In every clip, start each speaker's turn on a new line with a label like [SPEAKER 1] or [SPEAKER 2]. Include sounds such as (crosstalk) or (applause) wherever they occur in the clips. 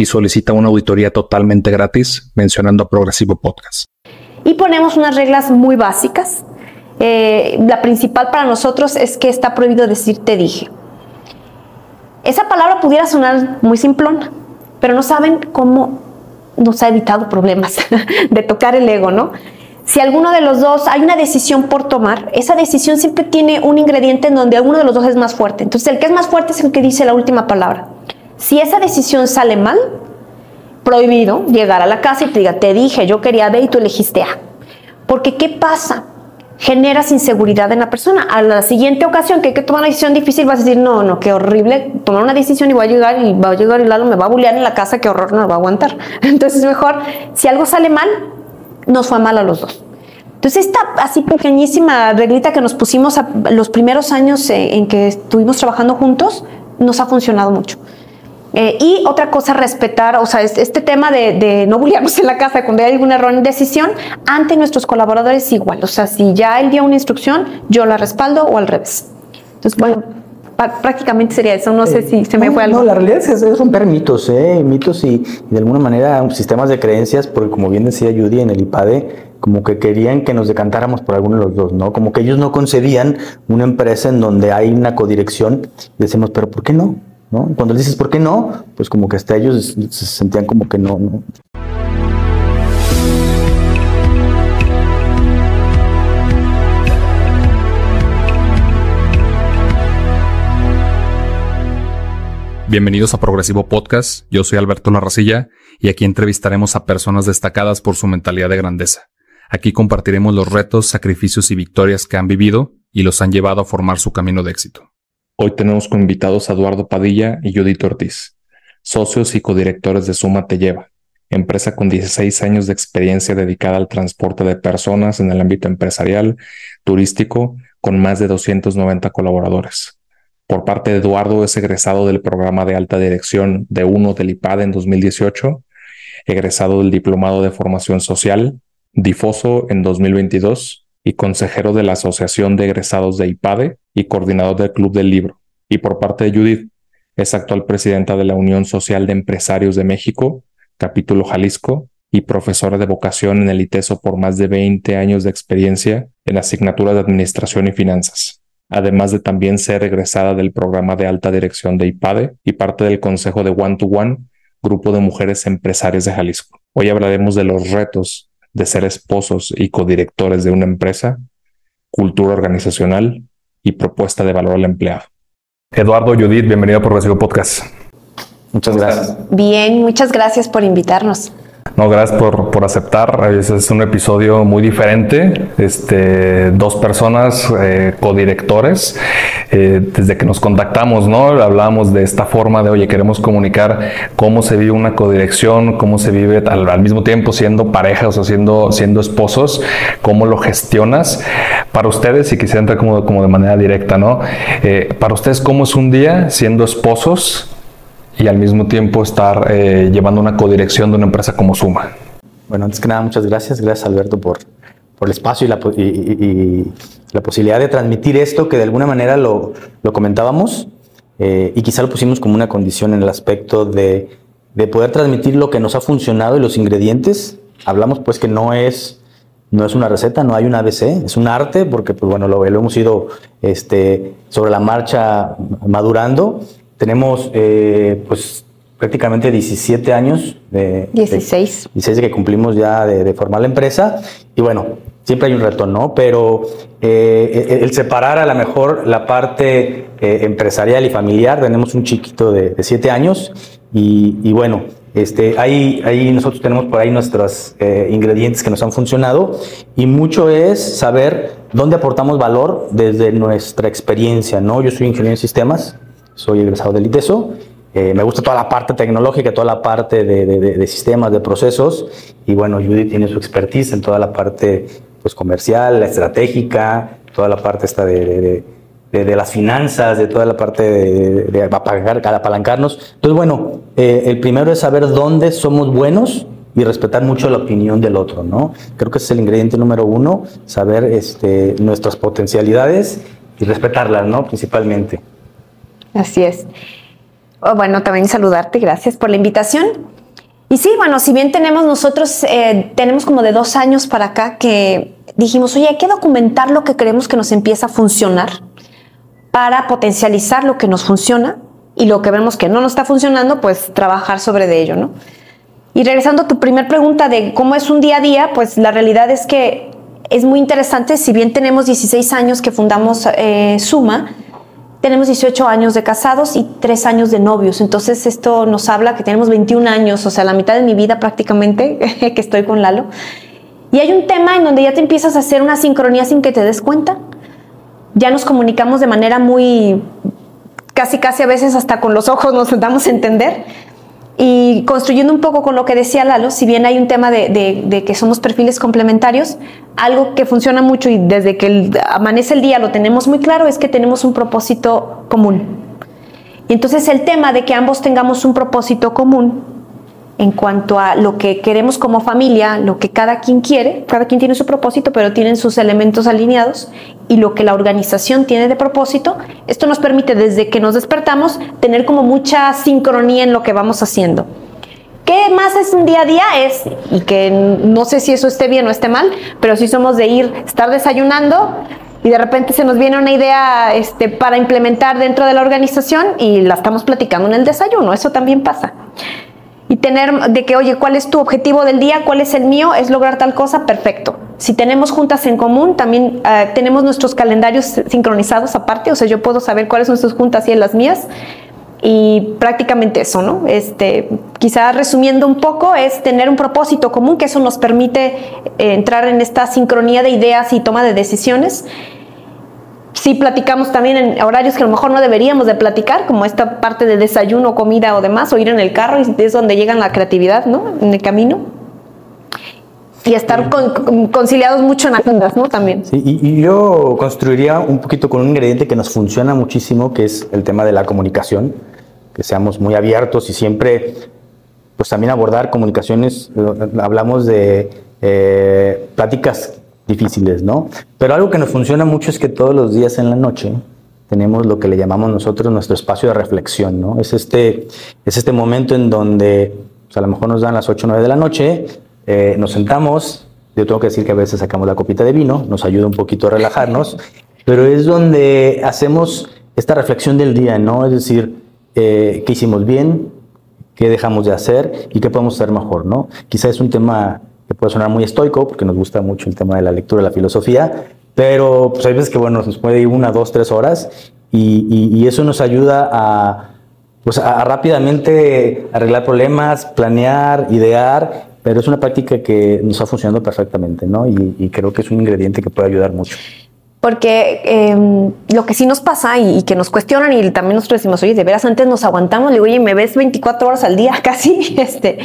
[SPEAKER 1] y solicita una auditoría totalmente gratis mencionando Progresivo Podcast.
[SPEAKER 2] Y ponemos unas reglas muy básicas. Eh, la principal para nosotros es que está prohibido decir te dije. Esa palabra pudiera sonar muy simplona, pero no saben cómo nos ha evitado problemas (laughs) de tocar el ego, ¿no? Si alguno de los dos hay una decisión por tomar, esa decisión siempre tiene un ingrediente en donde alguno de los dos es más fuerte. Entonces, el que es más fuerte es el que dice la última palabra. Si esa decisión sale mal, prohibido llegar a la casa y te diga, te dije, yo quería B y tú elegiste A. Porque ¿qué pasa? Generas inseguridad en la persona. A la siguiente ocasión que hay que tomar una decisión difícil vas a decir, no, no, qué horrible tomar una decisión y voy a llegar y va a llegar y Lalo me va a bullear en la casa, qué horror, no lo va a aguantar. (laughs) Entonces mejor, si algo sale mal, nos fue mal a los dos. Entonces esta así pequeñísima reglita que nos pusimos los primeros años eh, en que estuvimos trabajando juntos, nos ha funcionado mucho. Eh, y otra cosa, respetar, o sea, este tema de, no bulliarnos en la casa cuando hay algún error en decisión, ante nuestros colaboradores igual. O sea, si ya él dio una instrucción, yo la respaldo o al revés. Entonces, bueno, prácticamente sería eso. No sé si se me fue algo.
[SPEAKER 3] No, la realidad es, es romper mitos, ¿eh? mitos y, de alguna manera sistemas de creencias, porque como bien decía Judy en el IPADE, como que querían que nos decantáramos por alguno de los dos, ¿no? Como que ellos no concebían una empresa en donde hay una codirección y decimos, pero ¿por qué no? Cuando dices por qué no, pues como que hasta ellos se sentían como que no, ¿no?
[SPEAKER 1] Bienvenidos a Progresivo Podcast. Yo soy Alberto Larracilla y aquí entrevistaremos a personas destacadas por su mentalidad de grandeza. Aquí compartiremos los retos, sacrificios y victorias que han vivido y los han llevado a formar su camino de éxito. Hoy tenemos como invitados a Eduardo Padilla y Judith Ortiz, socios y codirectores de Suma Te Lleva, empresa con 16 años de experiencia dedicada al transporte de personas en el ámbito empresarial, turístico, con más de 290 colaboradores. Por parte de Eduardo es egresado del programa de alta dirección de UNO del IPAD en 2018, egresado del Diplomado de Formación Social, difoso en 2022 y consejero de la Asociación de Egresados de IPADE y coordinador del Club del Libro. Y por parte de Judith, es actual presidenta de la Unión Social de Empresarios de México, capítulo Jalisco, y profesora de vocación en el ITESO por más de 20 años de experiencia en asignaturas de Administración y Finanzas, además de también ser egresada del programa de alta dirección de IPADE y parte del consejo de One to One, grupo de mujeres empresarias de Jalisco. Hoy hablaremos de los retos de ser esposos y codirectores de una empresa, cultura organizacional y propuesta de valor al empleado. Eduardo, Judith, bienvenido a Progresivo Podcast.
[SPEAKER 3] Muchas gracias.
[SPEAKER 2] Bien, muchas gracias por invitarnos.
[SPEAKER 1] No, gracias por, por aceptar. Es un episodio muy diferente. Este, dos personas eh, codirectores. Eh, desde que nos contactamos, ¿no? Hablábamos de esta forma de, oye, queremos comunicar cómo se vive una codirección, cómo se vive al, mismo tiempo siendo parejas o siendo, siendo esposos, cómo lo gestionas. Para ustedes, y quisiera entrar como, como de manera directa, ¿no? Eh, para ustedes, ¿cómo es un día siendo esposos? Y al mismo tiempo estar eh, llevando una codirección de una empresa como Suma.
[SPEAKER 3] Bueno, antes que nada, muchas gracias. Gracias, Alberto, por, por el espacio y la, posibilidad de transmitir esto que de alguna manera lo, lo comentábamos eh, y quizá lo pusimos como una condición en el aspecto de, de, poder transmitir lo que nos ha funcionado y los ingredientes. Hablamos pues que no es, no es una receta, no hay un ABC, es un arte porque pues bueno, lo, lo hemos ido este, sobre la marcha madurando tenemos eh, pues prácticamente 17 años de...
[SPEAKER 2] 16.
[SPEAKER 3] 16 de que cumplimos ya de, formar la empresa. Y bueno, siempre hay un reto, ¿no? Pero eh, el separar a lo mejor la parte eh, empresarial y familiar, tenemos un chiquito de, 7 años y, bueno, este, ahí, ahí nosotros tenemos por ahí nuestros ingredientes que nos han funcionado y mucho es saber dónde aportamos valor desde nuestra experiencia, ¿no? Yo soy ingeniero en sistemas, soy egresado del ITESO Eh, me gusta toda la parte tecnológica, toda la parte de, sistemas, de procesos. Y bueno, Judy tiene su expertise en toda la parte pues, comercial, estratégica, toda la parte esta de, las finanzas, de toda la parte de, apalancarnos. Entonces, bueno, eh, el primero es saber dónde somos buenos y respetar mucho la opinión del otro, ¿no? Creo que ese es el ingrediente número uno, saber este, nuestras potencialidades y respetarlas, ¿no? Principalmente.
[SPEAKER 2] Así es. Oh, bueno, también saludarte, gracias por la invitación. Y sí, bueno, si bien tenemos nosotros, eh, tenemos como de dos años para acá que dijimos, oye, hay que documentar lo que creemos que nos empieza a funcionar para potencializar lo que nos funciona y lo que vemos que no nos está funcionando, pues trabajar sobre de ello, ¿no? Y regresando a tu primer pregunta de cómo es un día a día, pues la realidad es que es muy interesante, si bien tenemos 16 años que fundamos eh, Suma, tenemos 18 años de casados y 3 años de novios. Entonces esto nos habla que tenemos 21 años, o sea, la mitad de mi vida prácticamente (laughs) que estoy con Lalo. Y hay un tema en donde ya te empiezas a hacer una sincronía sin que te des cuenta. Ya nos comunicamos de manera muy, casi casi a veces hasta con los ojos nos damos a entender. Y construyendo un poco con lo que decía Lalo, si bien hay un tema de, que somos perfiles complementarios, algo que funciona mucho y desde que amanece el día lo tenemos muy claro es que tenemos un propósito común. Y entonces el tema de que ambos tengamos un propósito común en cuanto a lo que queremos como familia, lo que cada quien quiere, cada quien tiene su propósito, pero tienen sus elementos alineados y lo que la organización tiene de propósito, esto nos permite desde que nos despertamos tener como mucha sincronía en lo que vamos haciendo. ¿Qué más es un día a día? Es, y que no sé si eso esté bien o esté mal, pero si somos de ir, estar desayunando, y de repente se nos viene una idea este, para implementar dentro de la organización y la estamos platicando en el desayuno, eso también pasa y tener de que, oye, ¿cuál es tu objetivo del día? ¿Cuál es el mío? ¿Es lograr tal cosa? Perfecto. Si tenemos juntas en común, también eh, tenemos nuestros calendarios sincronizados aparte, o sea, yo puedo saber cuáles son sus juntas y las mías. Y prácticamente eso, ¿no? Este, quizá resumiendo un poco, es tener un propósito común, que eso nos permite eh, entrar en esta sincronía de ideas y toma de decisiones sí platicamos también en horarios que a lo mejor no deberíamos de platicar, como esta parte de desayuno, comida o demás, o ir en el carro, y es donde llega la creatividad, ¿no? En el camino. Y estar conciliados mucho en agendas, ¿no? También.
[SPEAKER 3] Sí, y, yo construiría un poquito con un ingrediente que nos funciona muchísimo, que es el tema de la comunicación, que seamos muy abiertos y siempre, pues también abordar comunicaciones, hablamos de eh, pláticas difíciles, ¿no? Pero algo que nos funciona mucho es que todos los días en la noche tenemos lo que le llamamos nosotros nuestro espacio de reflexión, ¿no? Es este, es este momento en donde pues, a lo mejor nos dan las 8 o 9 de la noche, eh, nos sentamos, yo tengo que decir que a veces sacamos la copita de vino, nos ayuda un poquito a relajarnos, pero es donde hacemos esta reflexión del día, ¿no? Es decir, eh, qué hicimos bien, qué dejamos de hacer y qué podemos hacer mejor, ¿no? Quizá es un tema que puede sonar muy estoico, porque nos gusta mucho el tema de la lectura, la filosofía, pero pues hay veces que, bueno, nos puede ir una, dos, tres horas y, eso nos ayuda a, pues, a, rápidamente arreglar problemas, planear, idear, pero es una práctica que nos ha funcionado perfectamente, ¿no? Y, creo que es un ingrediente que puede ayudar mucho.
[SPEAKER 2] Porque em, lo que sí nos pasa y, que nos cuestionan y también nosotros decimos, oye, de veras antes nos aguantamos, le digo, oye, me ves 24 horas al día (laughs) casi, este,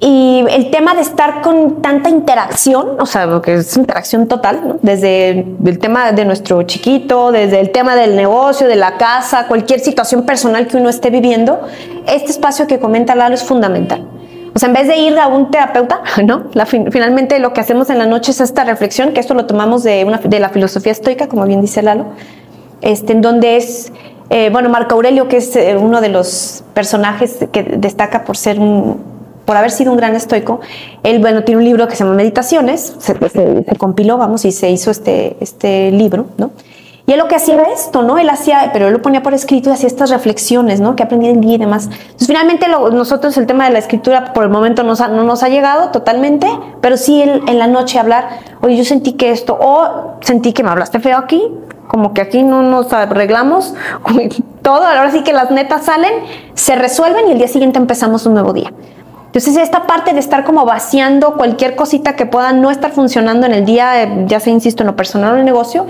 [SPEAKER 2] y el tema de estar con tanta interacción, o sea, que es interacción total, desde el tema de nuestro chiquito, desde el tema del negocio, de la casa, cualquier situación personal que uno esté viviendo, este espacio que comenta Lalo es fundamental. O sea, en vez de ir a un terapeuta, (laughs) ¿no? finalmente lo que hacemos en la noche es esta reflexión, que esto lo tomamos de, una, de la filosofía estoica, como bien dice Lalo, este, en donde es, eh, bueno, Marco Aurelio, que es eh, uno de los personajes que destaca por ser un por haber sido un gran estoico, él, bueno, tiene un libro que se llama Meditaciones, se, compiló, vamos, y se hizo este, este libro, ¿no? Y él lo que hacía era esto, ¿no? Él hacía, pero él lo ponía por escrito y hacía estas reflexiones, ¿no? Que aprendí en día y demás. Entonces, finalmente, nosotros el tema de la escritura por el momento no nos ha llegado totalmente, pero sí en la noche hablar, oye, yo sentí que esto, o sentí que me hablaste feo aquí, como que aquí no nos arreglamos, (laughs) todo, ahora sí que las netas salen, se resuelven y el día siguiente empezamos un nuevo día. Entonces, esta parte de estar como vaciando cualquier cosita que pueda no estar funcionando en el día, ya sea, insisto, en lo personal o en el negocio,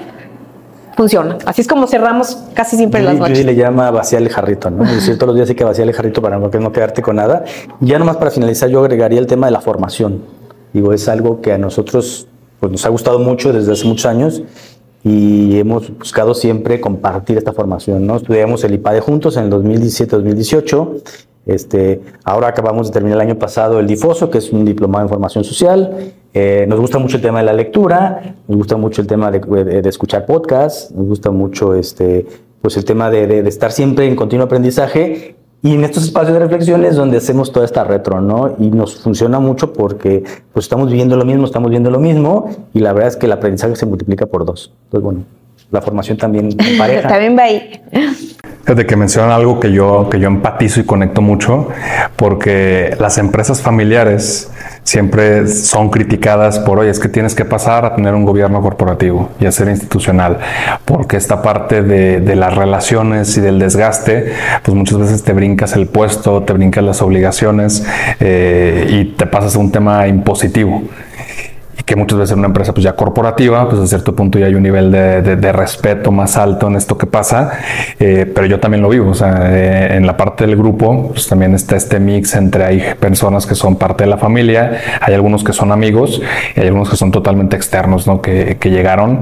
[SPEAKER 2] funciona. Así es como cerramos casi siempre las noches.
[SPEAKER 3] le llama vaciar el jarrito, ¿no? Es decir, todos los días hay que vaciar el jarrito para no, no quedarte con nada. Ya nomás para finalizar, yo agregaría el tema de la formación. Digo, es algo que a nosotros pues, nos ha gustado mucho desde hace muchos años y hemos buscado siempre compartir esta formación, ¿no? Estudiamos el IPADE juntos en el 2017-2018 este, ahora acabamos de terminar el año pasado el DIFOSO, que es un diplomado en formación social. Eh, nos gusta mucho el tema de la lectura, nos gusta mucho el tema de, escuchar podcasts, nos gusta mucho este, pues el tema de, estar siempre en continuo aprendizaje y en estos espacios de reflexiones donde hacemos toda esta retro, ¿no? Y nos funciona mucho porque pues estamos viviendo lo mismo, estamos viendo lo mismo y la verdad es que el aprendizaje se multiplica por dos. Entonces, bueno, la formación también pareja. (laughs)
[SPEAKER 2] también va ahí.
[SPEAKER 1] Desde que mencionan algo que yo, que yo empatizo y conecto mucho, porque las empresas familiares siempre son criticadas por, oye, es que tienes que pasar a tener un gobierno corporativo y a ser institucional, porque esta parte de, de las relaciones y del desgaste, pues muchas veces te brincas el puesto, te brincas las obligaciones eh, y te pasas a un tema impositivo que muchas veces en una empresa pues ya corporativa, pues a cierto punto ya hay un nivel de, de, respeto más alto en esto que pasa, eh, pero yo también lo vivo, o sea, eh, en la parte del grupo pues también está este mix entre hay personas que son parte de la familia, hay algunos que son amigos y hay algunos que son totalmente externos, ¿no? Que, que llegaron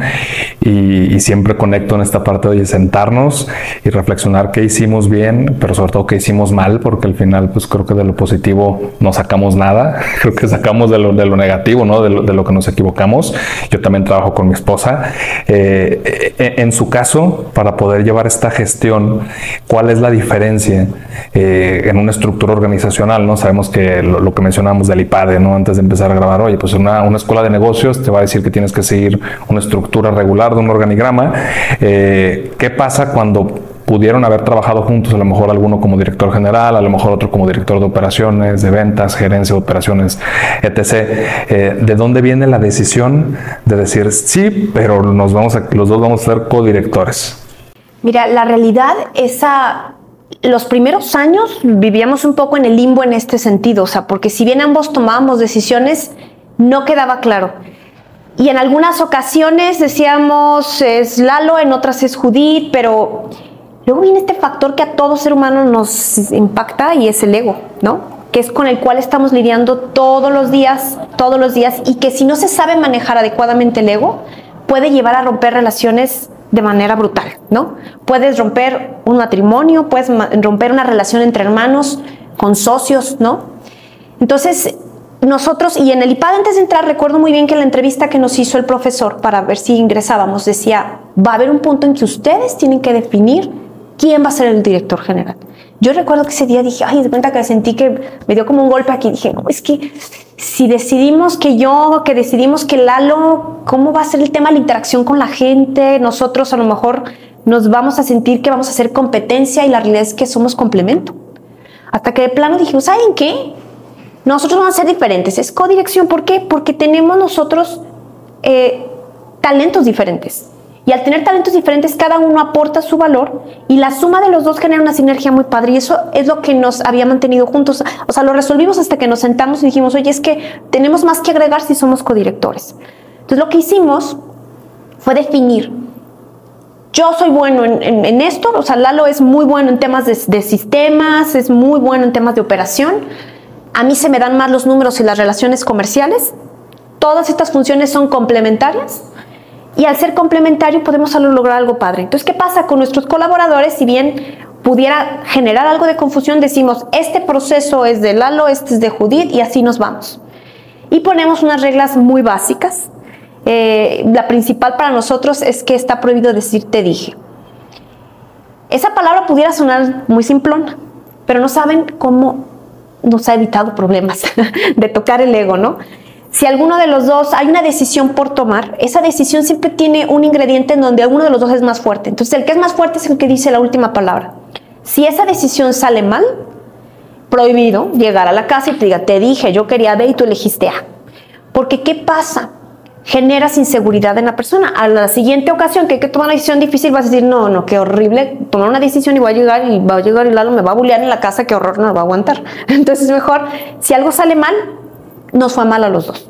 [SPEAKER 1] y, y, siempre conecto en esta parte de sentarnos y reflexionar qué hicimos bien, pero sobre todo qué hicimos mal, porque al final pues creo que de lo positivo no sacamos nada, (laughs) creo que sacamos de lo, de lo negativo, ¿no? De lo, de lo que nos equivocamos. Yo también trabajo con mi esposa. Eh, eh, en su caso, para poder llevar esta gestión, ¿cuál es la diferencia eh, en una estructura organizacional? ¿no? Sabemos que lo, que mencionamos del IPADE, ¿no? antes de empezar a grabar, oye, pues una, una, escuela de negocios te va a decir que tienes que seguir una estructura regular de un organigrama. ¿Qué pasa cuando pudieron haber trabajado juntos, a lo mejor alguno como director general, a lo mejor otro como director de operaciones, de ventas, gerencia de operaciones, etc. Eh, ¿De dónde viene la decisión de decir sí, pero nos vamos a, los dos vamos a ser codirectores?
[SPEAKER 2] Mira, la realidad es a los primeros años vivíamos un poco en el limbo en este sentido, o sea, porque si bien ambos tomábamos decisiones, no quedaba claro. Y en algunas ocasiones decíamos es Lalo, en otras es Judith, pero Luego viene este factor que a todo ser humano nos impacta y es el ego, ¿no? Que es con el cual estamos lidiando todos los días, todos los días, y que si no se sabe manejar adecuadamente el ego, puede llevar a romper relaciones de manera brutal, ¿no? Puedes romper un matrimonio, puedes romper una relación entre hermanos, con socios, ¿no? Entonces, nosotros, y en el IPAD antes de entrar, recuerdo muy bien que en la entrevista que nos hizo el profesor para ver si ingresábamos, decía, va a haber un punto en que ustedes tienen que definir ¿quién va a ser el director general? Yo recuerdo que ese día dije, ay, de cuenta que sentí que me dio como un golpe aquí. Dije, no, es que si decidimos que yo, que decidimos que Lalo, ¿cómo va a ser el tema de la interacción con la gente? Nosotros a lo mejor nos vamos a sentir que vamos a hacer competencia y la realidad es que somos complemento. Hasta que de plano dijimos, ¿saben qué? Nosotros vamos a ser diferentes. Es codirección. ¿Por qué? Porque tenemos nosotros eh, talentos diferentes. Y al tener talentos diferentes, cada uno aporta su valor y la suma de los dos genera una sinergia muy padre. Y eso es lo que nos había mantenido juntos. O sea, lo resolvimos hasta que nos sentamos y dijimos, oye, es que tenemos más que agregar si somos codirectores. Entonces, lo que hicimos fue definir. Yo soy bueno en, esto, o sea, Lalo es muy bueno en temas de, de sistemas, es muy bueno en temas de operación. A mí se me dan más los números y las relaciones comerciales. Todas estas funciones son complementarias y al ser complementario podemos lograr algo padre. Entonces, ¿qué pasa con nuestros colaboradores? Si bien pudiera generar algo de confusión, decimos, este proceso es de Lalo, este es de Judith y así nos vamos. Y ponemos unas reglas muy básicas. Eh, la principal para nosotros es que está prohibido decir te dije. Esa palabra pudiera sonar muy simplona, pero no saben cómo nos ha evitado problemas (laughs) de tocar el ego, ¿no? Si alguno de los dos hay una decisión por tomar, esa decisión siempre tiene un ingrediente en donde alguno de los dos es más fuerte. Entonces el que es más fuerte es el que dice la última palabra. Si esa decisión sale mal, prohibido llegar a la casa y te diga, te dije, yo quería B y tú elegiste A. Porque ¿qué pasa? Generas inseguridad en la persona. A la siguiente ocasión que hay que tomar una decisión difícil vas a decir, no, no, qué horrible tomar una decisión y voy a llegar y va a llegar y Lalo me va a bullear en la casa, qué horror, no lo va a aguantar. (laughs) Entonces mejor, si algo sale mal, nos fue mal a los dos.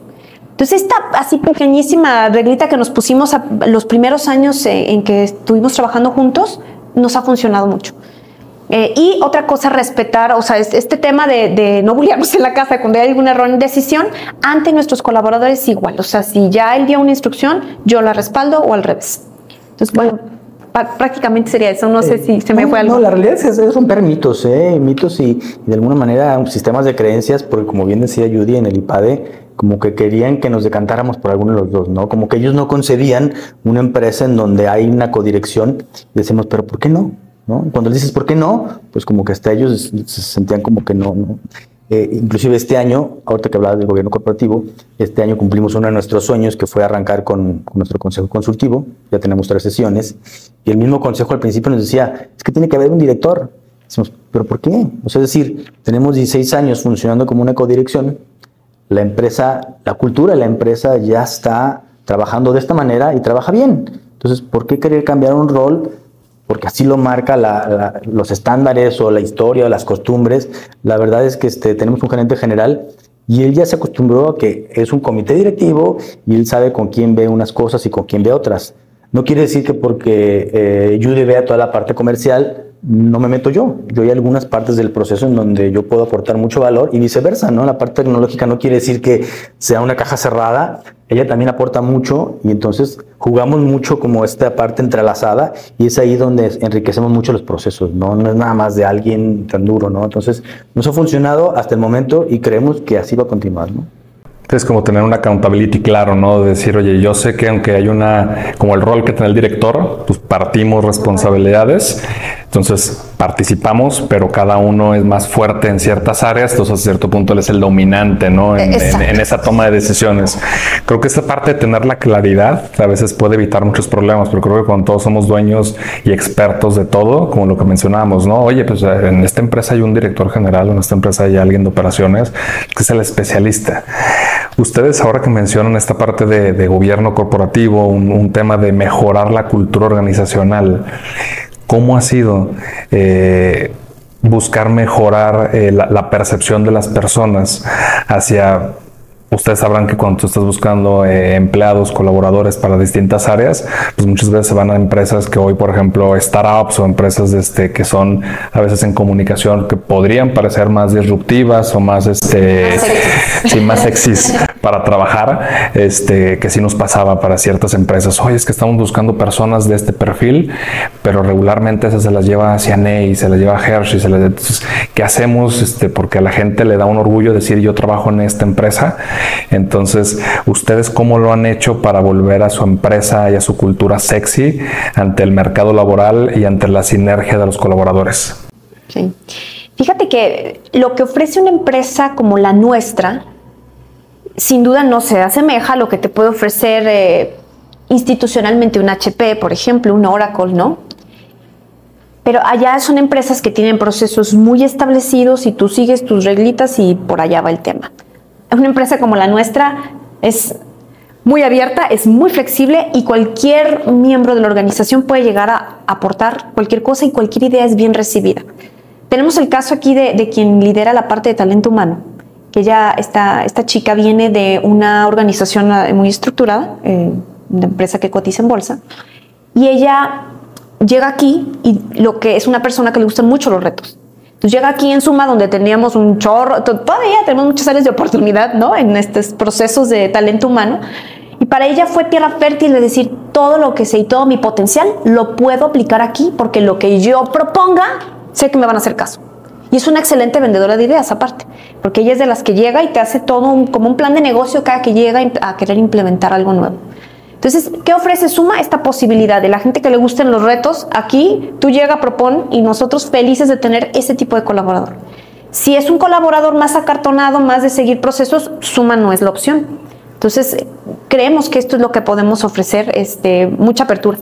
[SPEAKER 2] Entonces, esta así pequeñísima reglita que nos pusimos los primeros años eh, en que estuvimos trabajando juntos, nos ha funcionado mucho. Eh, y otra cosa, respetar, o sea, este tema de, no bulliarnos en la casa cuando hay algún error en decisión, ante nuestros colaboradores igual. O sea, si ya él dio una instrucción, yo la respaldo o al revés. Entonces, bueno, prácticamente sería eso. No sé eh, si se me fue algo.
[SPEAKER 3] No, la realidad es, romper mitos, ¿eh? mitos y, de alguna manera sistemas de creencias, porque como bien decía Judy en el IPADE, como que querían que nos decantáramos por alguno de los dos, ¿no? Como que ellos no concebían una empresa en donde hay una codirección y decimos, pero ¿por qué no? ¿No? Cuando les dices por qué no, pues como que hasta ellos se sentían como que no, ¿no? Eh, inclusive este año, ahorita que hablaba del gobierno corporativo, este año cumplimos uno de nuestros sueños que fue arrancar con, nuestro consejo consultivo, ya tenemos tres sesiones, y el mismo consejo al principio nos decía, es que tiene que haber un director. ¿pero por qué? O sea, es decir, tenemos 16 años funcionando como una codirección, la empresa, la cultura de la empresa ya está trabajando de esta manera y trabaja bien. Entonces, ¿por qué querer cambiar un rol porque así lo marca los estándares o la historia o las costumbres. La verdad es que este, tenemos un gerente general y él ya se acostumbró a que es un comité directivo y él sabe con quién ve unas cosas y con quién ve otras. No quiere decir que porque eh, Judy vea toda la parte comercial, no me meto yo. Yo hay algunas partes del proceso en donde yo puedo aportar mucho valor y viceversa, ¿no? La parte tecnológica no quiere decir que sea una caja cerrada, ella también aporta mucho y entonces jugamos mucho como esta parte entrelazada y es ahí donde enriquecemos mucho los procesos, ¿no? No es nada más de alguien tan duro, ¿no? Entonces nos ha funcionado hasta el momento y creemos que así va a continuar, ¿no?
[SPEAKER 1] Es como tener una accountability claro, ¿no? decir, oye, yo sé que aunque hay una, como el rol que tiene el director, pues partimos responsabilidades. Entonces participamos, pero cada uno es más fuerte en ciertas áreas, entonces a cierto punto él es el dominante, ¿no? En, esa toma de decisiones. Creo que esa parte de tener la claridad a veces puede evitar muchos problemas, pero creo que cuando todos somos dueños y expertos de todo, como lo que mencionábamos, ¿no? Oye, pues en esta empresa hay un director general, en esta empresa hay alguien de operaciones que es el especialista. Ustedes ahora que mencionan esta parte de, gobierno corporativo, un, tema de mejorar la cultura organizacional, ¿cómo ha sido eh, buscar mejorar eh, la percepción de las personas hacia Ustedes sabrán que cuando tú estás buscando eh, empleados, colaboradores para distintas áreas, pues muchas veces se van a empresas que hoy, por ejemplo, startups o empresas este, que son a veces en comunicación que podrían parecer más disruptivas o más, este, sí, más sexys (laughs) para trabajar, este, que sí nos pasaba para ciertas empresas. Oye, es que estamos buscando personas de este perfil, pero regularmente esas se las lleva hacia Ney, se las lleva a Hershey, se las, ¿qué hacemos? Este, porque a la gente le da un orgullo decir yo trabajo en esta empresa entonces, ¿ustedes cómo lo han hecho para volver a su empresa y a su cultura sexy ante el mercado laboral y ante la sinergia de los colaboradores?
[SPEAKER 2] Sí. Fíjate que lo que ofrece una empresa como la nuestra, sin duda no se asemeja a lo que te puede ofrecer eh, institucionalmente un HP, por ejemplo, un Oracle, ¿no? Pero allá son empresas que tienen procesos muy establecidos y tú sigues tus reglitas y por allá va el tema una empresa como la nuestra es muy abierta, es muy flexible y cualquier miembro de la organización puede llegar a aportar cualquier cosa y cualquier idea es bien recibida. Tenemos el caso aquí de, quien lidera la parte de talento humano, que ya esta, esta chica viene de una organización eh, muy estructurada, eh, una empresa que cotiza en bolsa, y ella llega aquí y lo que es una persona que le gustan mucho los retos. Entonces llega aquí en Suma, donde teníamos un chorro, todavía tenemos muchas áreas de oportunidad, ¿no? En estos procesos de talento humano. Y para ella fue tierra fértil de decir todo lo que sé y todo mi potencial lo puedo aplicar aquí porque lo que yo proponga sé que me van a hacer caso. Y es una excelente vendedora de ideas aparte, porque ella es de las que llega y te hace todo como un plan de negocio cada que llega a querer implementar algo nuevo. Entonces, ¿qué ofrece Suma? Esta posibilidad de la gente que le gusten los retos. Aquí tú llega, propon y nosotros felices de tener ese tipo de colaborador. Si es un colaborador más acartonado, más de seguir procesos, Suma no es la opción. Entonces, creemos que esto es lo que podemos ofrecer, este, mucha apertura.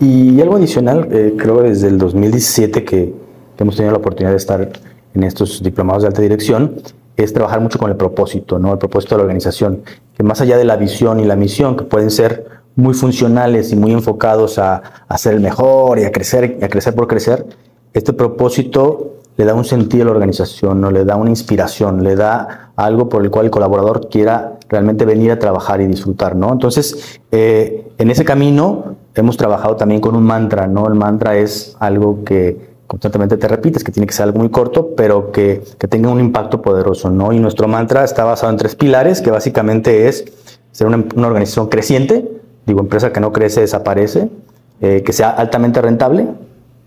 [SPEAKER 3] Y algo adicional, eh, creo desde el 2017 que, que hemos tenido la oportunidad de estar en estos diplomados de alta dirección, es trabajar mucho con el propósito, ¿no? El propósito de la organización, que más allá de la visión y la misión, que pueden ser muy funcionales y muy enfocados a, a ser el mejor y a crecer, y a crecer por crecer, este propósito le da un sentido a la organización, ¿no? le da una inspiración, le da algo por el cual el colaborador quiera realmente venir a trabajar y disfrutar, ¿no? Entonces, eh, en ese camino hemos trabajado también con un mantra, ¿no? El mantra es algo que constantemente te repites, que tiene que ser algo muy corto, pero que, que tenga un impacto poderoso, ¿no? Y nuestro mantra está basado en tres pilares, que básicamente es ser una, una organización creciente, digo, empresa que no crece desaparece, eh, que sea altamente rentable,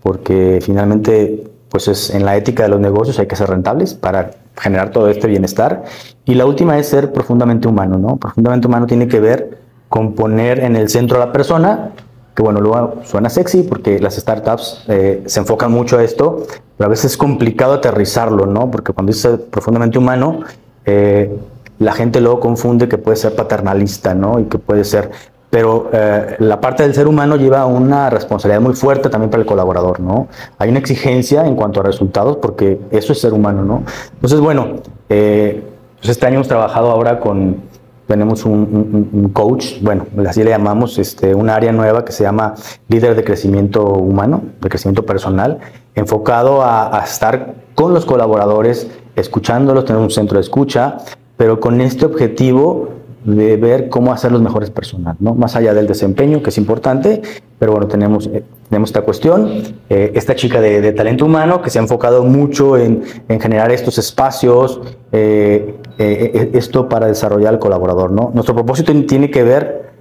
[SPEAKER 3] porque finalmente, pues es en la ética de los negocios hay que ser rentables para generar todo este bienestar. Y la última es ser profundamente humano, ¿no? Profundamente humano tiene que ver con poner en el centro a la persona, que bueno, luego suena sexy porque las startups eh, se enfocan mucho a esto, pero a veces es complicado aterrizarlo, ¿no? Porque cuando dice profundamente humano, eh, la gente luego confunde que puede ser paternalista, ¿no? Y que puede ser pero eh, la parte del ser humano lleva una responsabilidad muy fuerte también para el colaborador, ¿no? Hay una exigencia en cuanto a resultados porque eso es ser humano, ¿no? Entonces, bueno, pues este año hemos trabajado ahora con, tenemos un, coach, bueno, así le llamamos, este, un área nueva que se llama líder de crecimiento humano, de crecimiento personal, enfocado a, a estar con los colaboradores, escuchándolos, tener un centro de escucha, pero con este objetivo de ver cómo hacer los mejores personas, ¿no? Más allá del desempeño, que es importante, pero bueno, tenemos, eh, tenemos esta cuestión. Eh, esta chica de, talento humano que se ha enfocado mucho en, en generar estos espacios, eh, esto para desarrollar al colaborador, ¿no? Nuestro propósito tiene que ver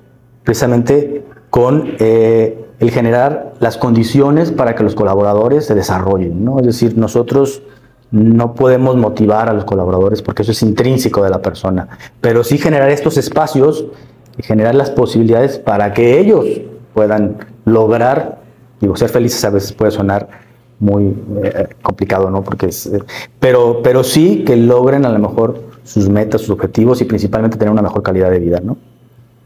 [SPEAKER 3] precisamente con el generar las condiciones para que los colaboradores se desarrollen, ¿no? Es decir, nosotros no podemos motivar a los colaboradores porque eso es intrínseco de la persona, pero sí generar estos espacios y generar las posibilidades para que ellos puedan lograr, digo, ser felices a veces puede sonar muy eh, complicado, ¿no? Porque es, eh, pero, pero sí que logren a lo mejor sus metas, sus objetivos y principalmente tener una mejor calidad de vida, ¿no?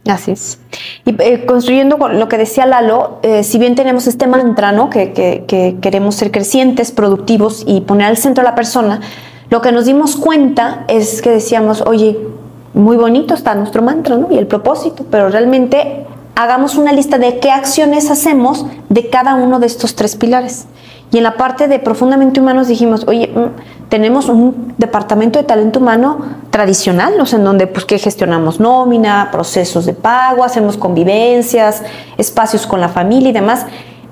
[SPEAKER 2] Así es. Y eh, construyendo lo que decía Lalo, si bien tenemos este mantra, ¿no? Que, que, queremos ser crecientes, productivos y poner al centro a la persona, lo que nos dimos cuenta es que decíamos, oye, muy bonito está nuestro mantra, ¿no? Y el propósito, pero realmente hagamos una lista de qué acciones hacemos de cada uno de estos tres pilares. Y en la parte de profundamente humanos dijimos, oye, mm, tenemos un departamento de talento humano tradicional, ¿no? en donde pues que gestionamos nómina, procesos de pago, hacemos convivencias, espacios con la familia y demás,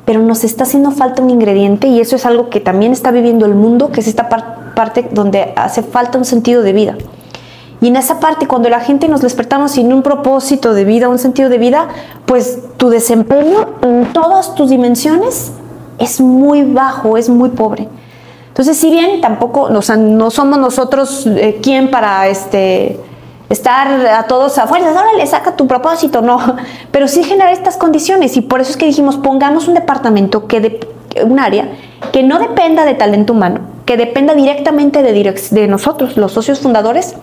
[SPEAKER 2] pero nos está haciendo falta un ingrediente y eso es algo que también está viviendo el mundo, que es esta parte donde hace falta un sentido de vida. Y en esa parte, cuando la gente nos despertamos sin un propósito de vida, un sentido de vida, pues tu desempeño en todas tus dimensiones es muy bajo, es muy pobre. Entonces, si bien tampoco, o sea, no somos nosotros eh, quien para este, estar a todos a fuerzas, ahora le saca tu propósito, no, (laughs) pero sí generar estas condiciones y por eso es que dijimos, pongamos un departamento, que de, un área que no dependa de talento humano, que dependa directamente de, de nosotros, los socios fundadores,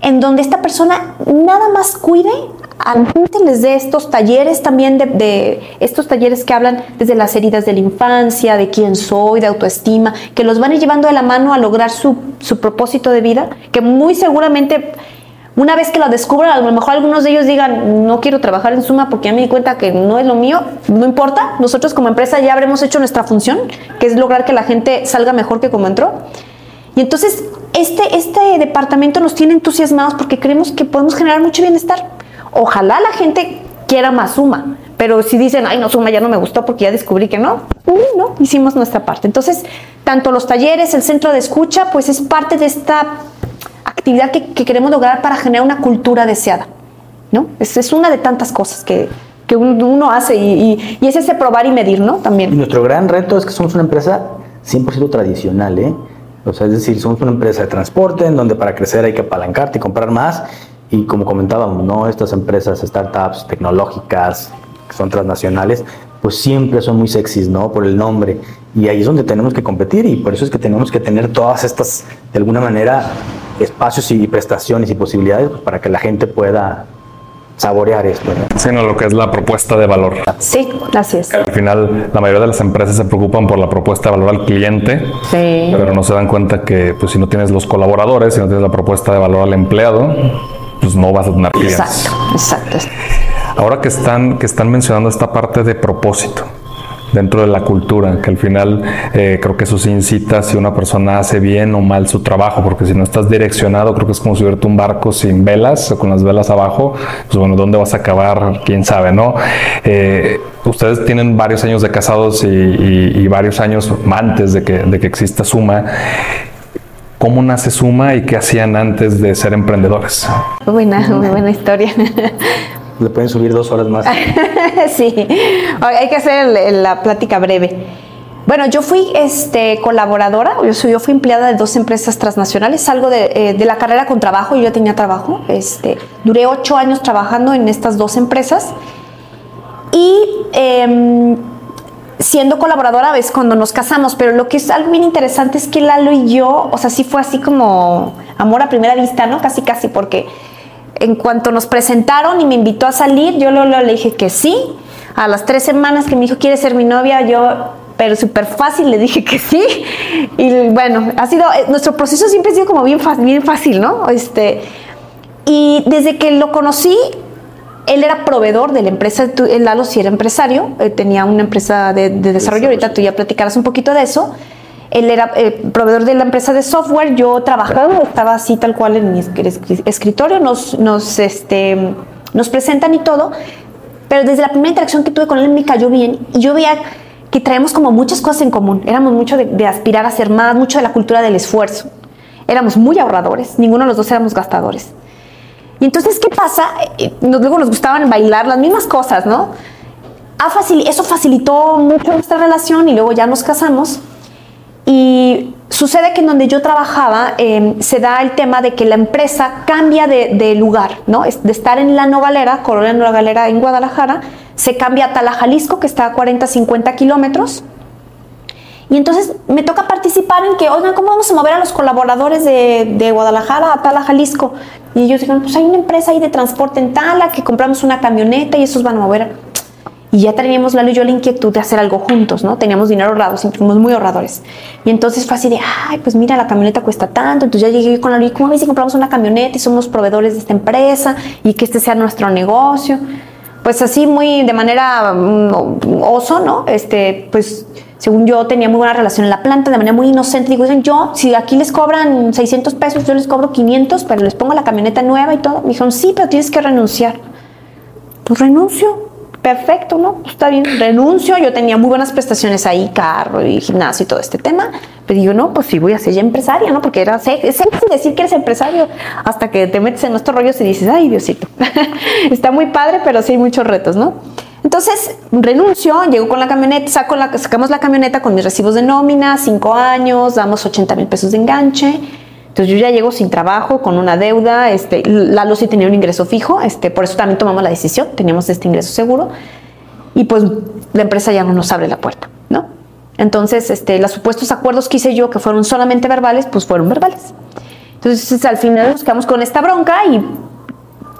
[SPEAKER 2] en donde esta persona nada más cuide a la gente les dé estos talleres también de, estos talleres que hablan desde las heridas de la infancia, de quién soy, de autoestima, que los van llevando de la mano a lograr su, su propósito de vida, que muy seguramente una vez que lo descubran, a lo mejor algunos de ellos digan, no quiero trabajar en Suma porque ya me di cuenta que no es lo mío, no importa, nosotros como empresa ya habremos hecho nuestra función, que es lograr que la gente salga mejor que como entró. Y entonces este, este departamento nos tiene entusiasmados porque creemos que podemos generar mucho bienestar. Ojalá la gente quiera más suma, pero si dicen, ay, no, suma ya no me gustó porque ya descubrí que no, no, hicimos nuestra parte. Entonces, tanto los talleres, el centro de escucha, pues es parte de esta actividad que, queremos lograr para generar una cultura deseada, ¿no? Es, es una de tantas cosas que, que uno hace y, y, es ese probar y medir, ¿no? También.
[SPEAKER 3] Y nuestro gran reto es que somos una empresa 100% tradicional, ¿eh? O sea, es decir, somos una empresa de transporte en donde para crecer hay que apalancarte y comprar más y como comentábamos, ¿no? Estas empresas, startups tecnológicas, que son transnacionales, pues siempre son muy sexys, ¿no? Por el nombre. Y ahí es donde tenemos que competir y por eso es que tenemos que tener todas estas, de alguna manera, espacios y prestaciones y posibilidades para que la gente pueda saborear esto. ¿no?
[SPEAKER 1] Sino lo que es la propuesta de valor.
[SPEAKER 2] Sí, así es.
[SPEAKER 1] Al final, la mayoría de las empresas se preocupan por la propuesta de valor al cliente, sí. pero no se dan cuenta que pues, si no tienes los colaboradores, si no tienes la propuesta de valor al empleado, pues no vas a tener clientes.
[SPEAKER 2] Exacto, exacto.
[SPEAKER 1] Ahora que están, que están mencionando esta parte de propósito, dentro de la cultura, que al final eh, creo que eso sí incita si una persona hace bien o mal su trabajo, porque si no estás direccionado, creo que es como subirte un barco sin velas o con las velas abajo, pues bueno, ¿dónde vas a acabar? ¿Quién sabe, no? Eh, ustedes tienen varios años de casados y, varios años antes de que, de que exista Suma. ¿Cómo nace Suma y qué hacían antes de ser emprendedores?
[SPEAKER 2] Buena, muy (laughs) buena historia.
[SPEAKER 3] Le pueden subir dos horas más. (laughs)
[SPEAKER 2] sí, hay que hacer la plática breve. Bueno, yo fui este, colaboradora, yo, yo fui empleada de dos empresas transnacionales, salgo de, eh, de, la carrera con trabajo, yo ya tenía trabajo, este, duré ocho años trabajando en estas dos empresas y em, siendo colaboradora es cuando nos casamos, pero lo que es algo bien interesante es que Lalo y yo, o sea, sí fue así como amor a primera vista, ¿no? Casi, casi, porque en cuanto nos presentaron y me invitó a salir, yo le dije que sí. A las tres semanas que me dijo, ¿quieres ser mi novia? Yo, pero súper fácil, le dije que sí. Y bueno, ha sido, eh, nuestro proceso siempre ha sido como bien fácil, bien fácil ¿no? Este, y desde que lo conocí, él era proveedor de la empresa, Lalo sí era empresario, eh, tenía una empresa de, de desarrollo, ahorita tú ya platicarás un poquito de eso. Él era el eh, proveedor de la empresa de software, yo trabajaba, estaba así tal cual en mi escritorio, nos, nos, este, nos presentan y todo, pero desde la primera interacción que tuve con él me cayó bien y yo veía que traemos como muchas cosas en común, éramos mucho de, aspirar a ser más, mucho de la cultura del esfuerzo, éramos muy ahorradores, ninguno de los dos éramos gastadores. Y entonces, ¿qué pasa? Eh, luego nos gustaban bailar las mismas cosas, ¿no? eso facilitó mucho nuestra relación y luego ya nos casamos. Y sucede que en donde yo trabajaba em, se da el tema de que la empresa cambia de, lugar, ¿no? De estar en la Nogalera, Colonia Nogalera en Guadalajara, se cambia a Tala, Jalisco, que está a 40, 50 kilómetros. Y entonces me toca participar en que, oigan, ¿cómo vamos a mover a los colaboradores de, de Guadalajara a Tala, Jalisco? Y ellos dijeron, pues hay una empresa ahí de transporte en Tala que compramos una camioneta y esos van a mover y ya teníamos Lalo y yo la inquietud de hacer algo juntos, ¿no? Teníamos dinero ahorrado, siempre fuimos muy ahorradores. Y entonces fue así de, ay, pues mira, la camioneta cuesta tanto. Entonces ya llegué con Lalo y, ¿cómo ves si compramos una camioneta y somos proveedores de esta empresa y que este sea nuestro negocio? Pues así, muy de manera mm, oso, ¿no? Este, pues según yo tenía muy buena relación en la planta, de manera muy inocente. Digo, yo, si aquí les cobran 600 pesos, yo les cobro 500, pero les pongo la camioneta nueva y todo. Me dijeron, sí, pero tienes que renunciar. Pues renuncio perfecto, ¿no? Está bien, renuncio, yo tenía muy buenas prestaciones ahí, carro y gimnasio y todo este tema, pero digo, no, pues sí voy a ser ya empresaria, ¿no? Porque era sexy decir que eres empresario hasta que te metes en nuestros rollos y dices, ay, Diosito, (laughs) está muy padre, pero sí hay muchos retos, ¿no? Entonces renuncio, llego con la camioneta, saco la, sacamos la camioneta con mis recibos de nómina, cinco años, damos 80 mil pesos de enganche, entonces yo ya llego sin trabajo, con una deuda, este, Lalo sí tenía un ingreso fijo, este, por eso también tomamos la decisión, teníamos este ingreso seguro, y pues la empresa ya no nos abre la puerta, ¿no? Entonces, este, los supuestos acuerdos que hice yo, que fueron solamente verbales, pues fueron verbales. Entonces, al final nos quedamos con esta bronca y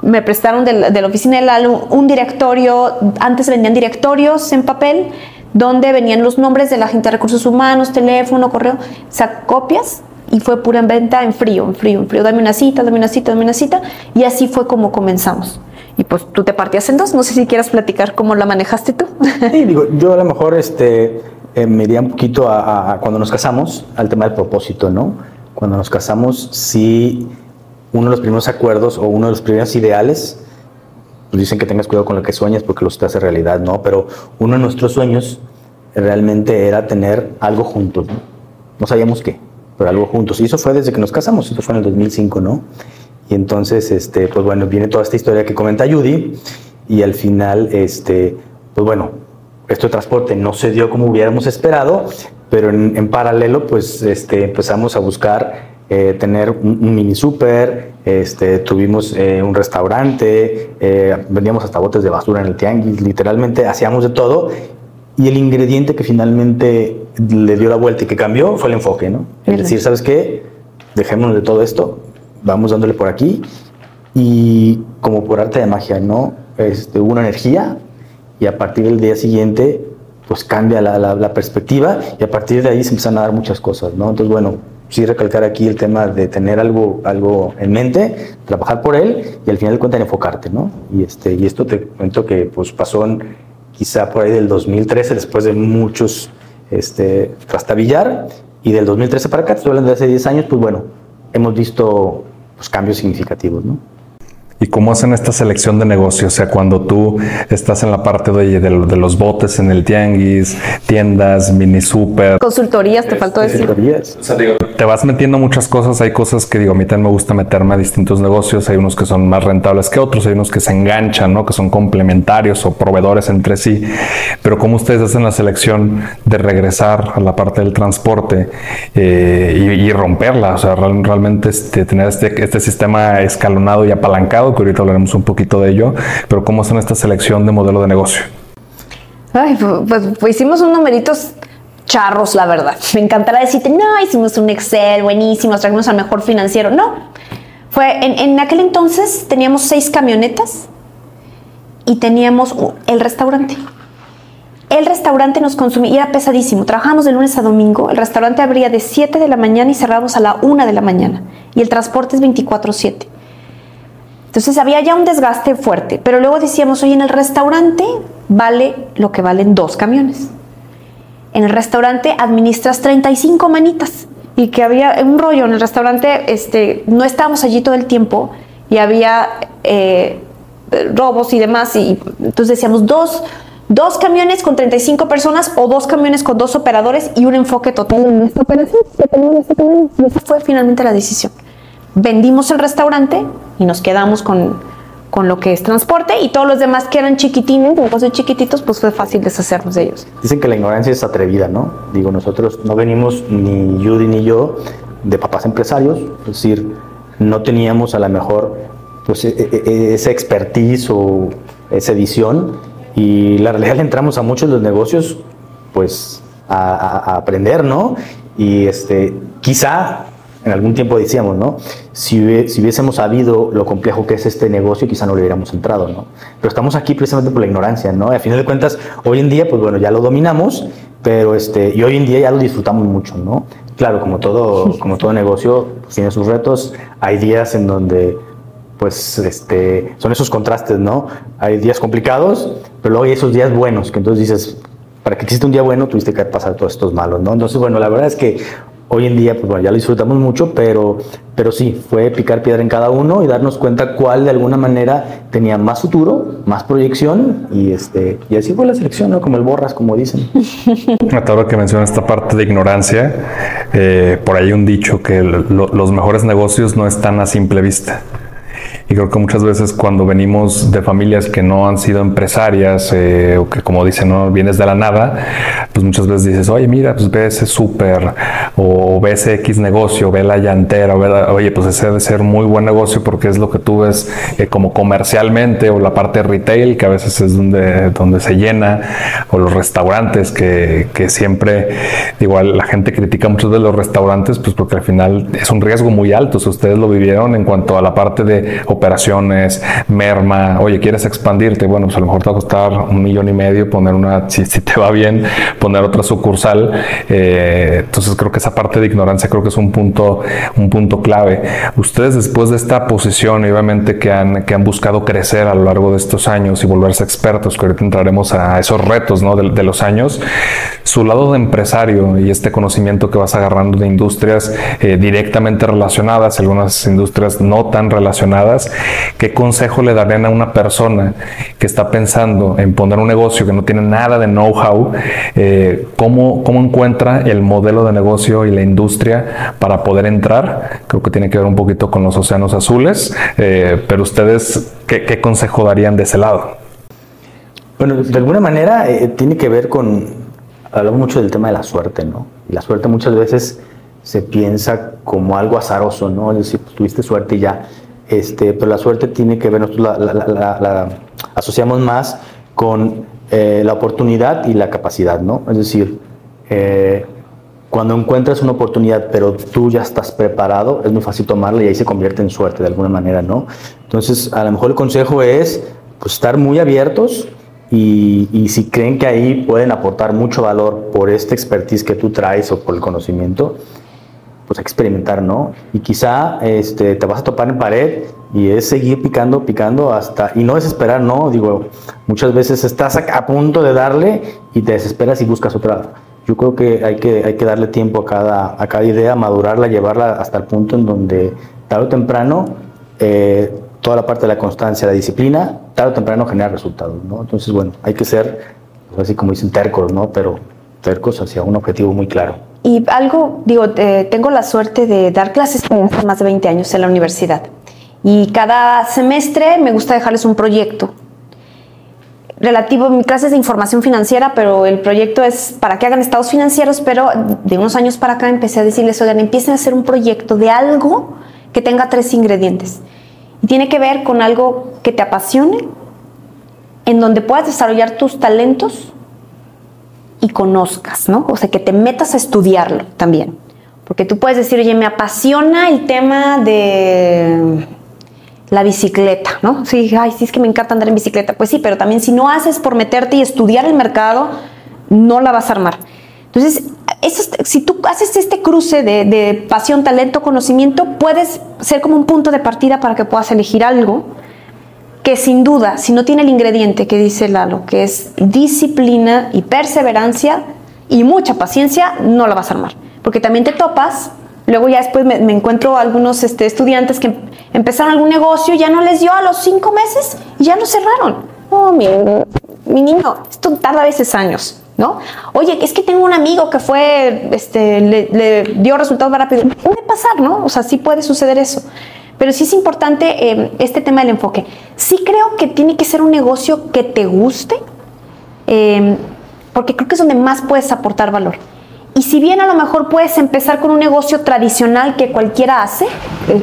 [SPEAKER 2] me prestaron de la, oficina de Lalo un directorio, antes vendían directorios en papel, donde venían los nombres de la gente de recursos humanos, teléfono, correo, o sea, copias y fue pura en venta en frío, en frío, en frío. Dame una cita, dame una cita, dame una cita. Y así fue como comenzamos. Y pues tú te partías en dos. No sé si quieras platicar cómo la manejaste tú. (laughs)
[SPEAKER 3] Sí, digo, yo a lo mejor este, eh, me iría un poquito a, cuando nos casamos, al tema del propósito, ¿no? Cuando nos casamos, sí, uno de los primeros acuerdos o uno de los primeros ideales, pues dicen que tengas cuidado con lo que sueñas porque los te hace realidad, ¿no? Pero uno de nuestros sueños realmente era tener algo juntos, ¿no? No sabíamos qué pero algo juntos. Y eso fue desde que nos casamos, eso fue en el 2005, ¿no? Y entonces, este, pues bueno, viene toda esta historia que comenta Judy y al final, este, pues bueno, esto de transporte no se dio como hubiéramos esperado, pero en, paralelo, pues este, empezamos a buscar eh, tener un, mini super, este, tuvimos eh, un restaurante, eh, vendíamos hasta botes de basura en el tianguis, literalmente hacíamos de todo y el ingrediente que finalmente le dio la vuelta y que cambió fue el enfoque, ¿no? Es decir, ¿sabes qué? Dejémonos de todo esto, vamos dándole por aquí. Y como por arte de magia, ¿no? Este, hubo una energía y a partir del día siguiente, pues cambia la, la, perspectiva y a partir de ahí se empiezan a dar muchas cosas, ¿no? Entonces, bueno, sí recalcar aquí el tema de tener algo, algo en mente, trabajar por él y al final de cuentas enfocarte, ¿no? Y, este, y esto te cuento que pues pasó en quizá por ahí del 2013, después de muchos este, trastabillar, y del 2013 para acá, estoy hablando de hace 10 años, pues bueno, hemos visto pues, cambios significativos, ¿no?
[SPEAKER 1] ¿Y cómo hacen esta selección de negocios? O sea, cuando tú estás en la parte de, de, los botes en el tianguis, tiendas, mini super.
[SPEAKER 2] Consultorías, te faltó decir.
[SPEAKER 1] O sea, digo, te vas metiendo muchas cosas. Hay cosas que digo, a mí también me gusta meterme a distintos negocios. Hay unos que son más rentables que otros. Hay unos que se enganchan, ¿no? Que son complementarios o proveedores entre sí. Pero cómo ustedes hacen la selección de regresar a la parte del transporte eh, y, romperla. O sea, realmente este, tener este, este sistema escalonado y apalancado que ahorita hablaremos un poquito de ello, pero ¿cómo hacen esta selección de modelo de negocio?
[SPEAKER 2] Ay, pues, pues, hicimos unos numeritos charros, la verdad. Me encantará decirte, no, hicimos un Excel buenísimo, trajimos al mejor financiero. No, fue en, en aquel entonces teníamos seis camionetas y teníamos el restaurante. El restaurante nos consumía, y era pesadísimo. Trabajábamos de lunes a domingo. El restaurante abría de 7 de la mañana y cerrábamos a la 1 de la mañana. Y el transporte es 24-7. Entonces había ya un desgaste fuerte, pero luego decíamos, oye, en el restaurante vale lo que valen dos camiones. En el restaurante administras 35 manitas y que había un rollo en el restaurante, este, no estábamos allí todo el tiempo y había eh, robos y demás, y entonces decíamos dos, dos camiones con 35 personas o dos camiones con dos operadores y un enfoque total en esta operación. Esa fue finalmente la decisión vendimos el restaurante y nos quedamos con, con lo que es transporte y todos los demás que eran chiquitines, negocios chiquititos, pues fue fácil deshacernos de ellos.
[SPEAKER 3] Dicen que la ignorancia es atrevida, ¿no? Digo, nosotros no venimos ni Judy ni yo de papás empresarios, es decir, no teníamos a lo mejor pues, e, e, e, esa expertise o esa visión y la realidad le entramos a muchos de los negocios pues a, a aprender, ¿no? Y este, quizá en algún tiempo decíamos, ¿no? Si, hubiésemos sabido lo complejo que es este negocio, quizá no le hubiéramos entrado, ¿no? Pero estamos aquí precisamente por la ignorancia, ¿no? Y a final de cuentas, hoy en día, pues bueno, ya lo dominamos, pero este, y hoy en día ya lo disfrutamos mucho, ¿no? Claro, como todo, como todo negocio, pues tiene sus retos. Hay días en donde, pues, este, son esos contrastes, ¿no? Hay días complicados, pero luego hay esos días buenos, que entonces dices, para que exista un día bueno, tuviste que pasar todos estos malos, ¿no? Entonces, bueno, la verdad es que Hoy en día, pues bueno, ya lo disfrutamos mucho, pero, pero sí, fue picar piedra en cada uno y darnos cuenta cuál de alguna manera tenía más futuro, más proyección y, este, y así fue la selección, ¿no? Como el borras, como dicen. (laughs)
[SPEAKER 1] Ahora que menciona esta parte de ignorancia, eh, por ahí un dicho que los mejores negocios no están a simple vista. Y creo que muchas veces cuando venimos de familias que no han sido empresarias eh, o que como dicen, no vienes de la nada, pues muchas veces dices, oye, mira, pues ve ese súper o ve ese X negocio, ve la llantera, oye, pues ese debe ser muy buen negocio porque es lo que tú ves eh, como comercialmente o la parte retail que a veces es donde, donde se llena o los restaurantes que, que siempre, igual la gente critica muchos de los restaurantes pues porque al final es un riesgo muy alto, si ustedes lo vivieron en cuanto a la parte de operaciones, merma, oye, ¿quieres expandirte? Bueno, pues a lo mejor te va a costar un millón y medio poner una, (laughs) si, te va bien, poner otra sucursal. Eh, entonces creo que esa parte de ignorancia creo que es un punto, un punto clave. Ustedes después de esta posición, obviamente que han, que han buscado crecer a lo largo de estos años y volverse expertos, que ahorita entraremos a esos retos ¿no? de, los años, su lado de empresario y este conocimiento que vas agarrando de industrias eh, directamente relacionadas, algunas industrias no tan relacionadas, ¿qué consejo le darían a una persona que está pensando en poner un negocio que no tiene nada de know-how? Eh, ¿cómo, encuentra el modelo de negocio y la industria para poder entrar? Creo que tiene que ver un poquito con los océanos azules, eh, pero ustedes, ¿qué, consejo darían de ese lado?
[SPEAKER 3] Bueno, de alguna manera eh, tiene que ver con, hablamos mucho del tema de la suerte, ¿no? La suerte muchas veces se piensa como algo azaroso, ¿no? Es decir, pues, tuviste suerte y ya. Este, pero la suerte tiene que ver, nosotros la, asociamos más con eh, la oportunidad y la capacidad, ¿no? Es decir, eh, cuando encuentras una oportunidad, pero tú ya estás preparado, es muy fácil tomarla y ahí se convierte en suerte de alguna manera, ¿no? Entonces, a lo mejor el consejo es pues, estar muy abiertos y, y, si creen que ahí pueden aportar mucho valor por este expertise que tú traes o por el conocimiento, pues pues experimentar, ¿no? Y quizá este, te vas a topar en pared y es seguir picando, picando hasta, y no desesperar, ¿no? Digo, muchas veces estás a, punto de darle y te desesperas y buscas otra. Yo creo que hay que, hay que darle tiempo a cada, a cada idea, madurarla, llevarla hasta el punto en donde tarde o temprano eh, toda la parte de la constancia, la disciplina, tarde o temprano genera resultados, ¿no? Entonces, bueno, hay que ser, así como dicen, tercos, ¿no? Pero tercos hacia un objetivo muy claro.
[SPEAKER 2] Y algo, digo, eh, tengo la suerte de dar clases hace más de 20 años en la universidad. Y cada semestre me gusta dejarles un proyecto relativo a mi clases de información financiera, pero el proyecto es para que hagan estados financieros, pero de unos años para acá empecé a decirles, oigan, empiecen a hacer un proyecto de algo que tenga tres ingredientes. Y tiene que ver con algo que te apasione, en donde puedas desarrollar tus talentos y conozcas, ¿no? O sea, que te metas a estudiarlo también. Porque tú puedes decir, oye, me apasiona el tema de la bicicleta, ¿no? Sí, ay, sí es que me encanta andar en bicicleta. Pues sí, pero también si no haces por meterte y estudiar el mercado, no la vas a armar. Entonces, si tú haces este cruce de, pasión, talento, conocimiento, puedes ser como un punto de partida para que puedas elegir algo que sin duda, si no tiene el ingrediente que dice Lalo, que es disciplina y perseverancia y mucha paciencia, no la vas a armar. Porque también te topas, luego ya después me, encuentro algunos este, estudiantes que empezaron algún negocio, ya no les dio a los cinco meses y ya lo cerraron. Oh, mi, niño, esto tarda a veces años. ¿No? Oye, es que tengo un amigo que fue, este, le, le dio resultados más rápido. Puede pasar, ¿no? O sea, sí puede suceder eso. Pero sí es importante eh, este tema del enfoque. Sí creo que tiene que ser un negocio que te guste, eh, porque creo que es donde más puedes aportar valor. Y si bien a lo mejor puedes empezar con un negocio tradicional que cualquiera hace,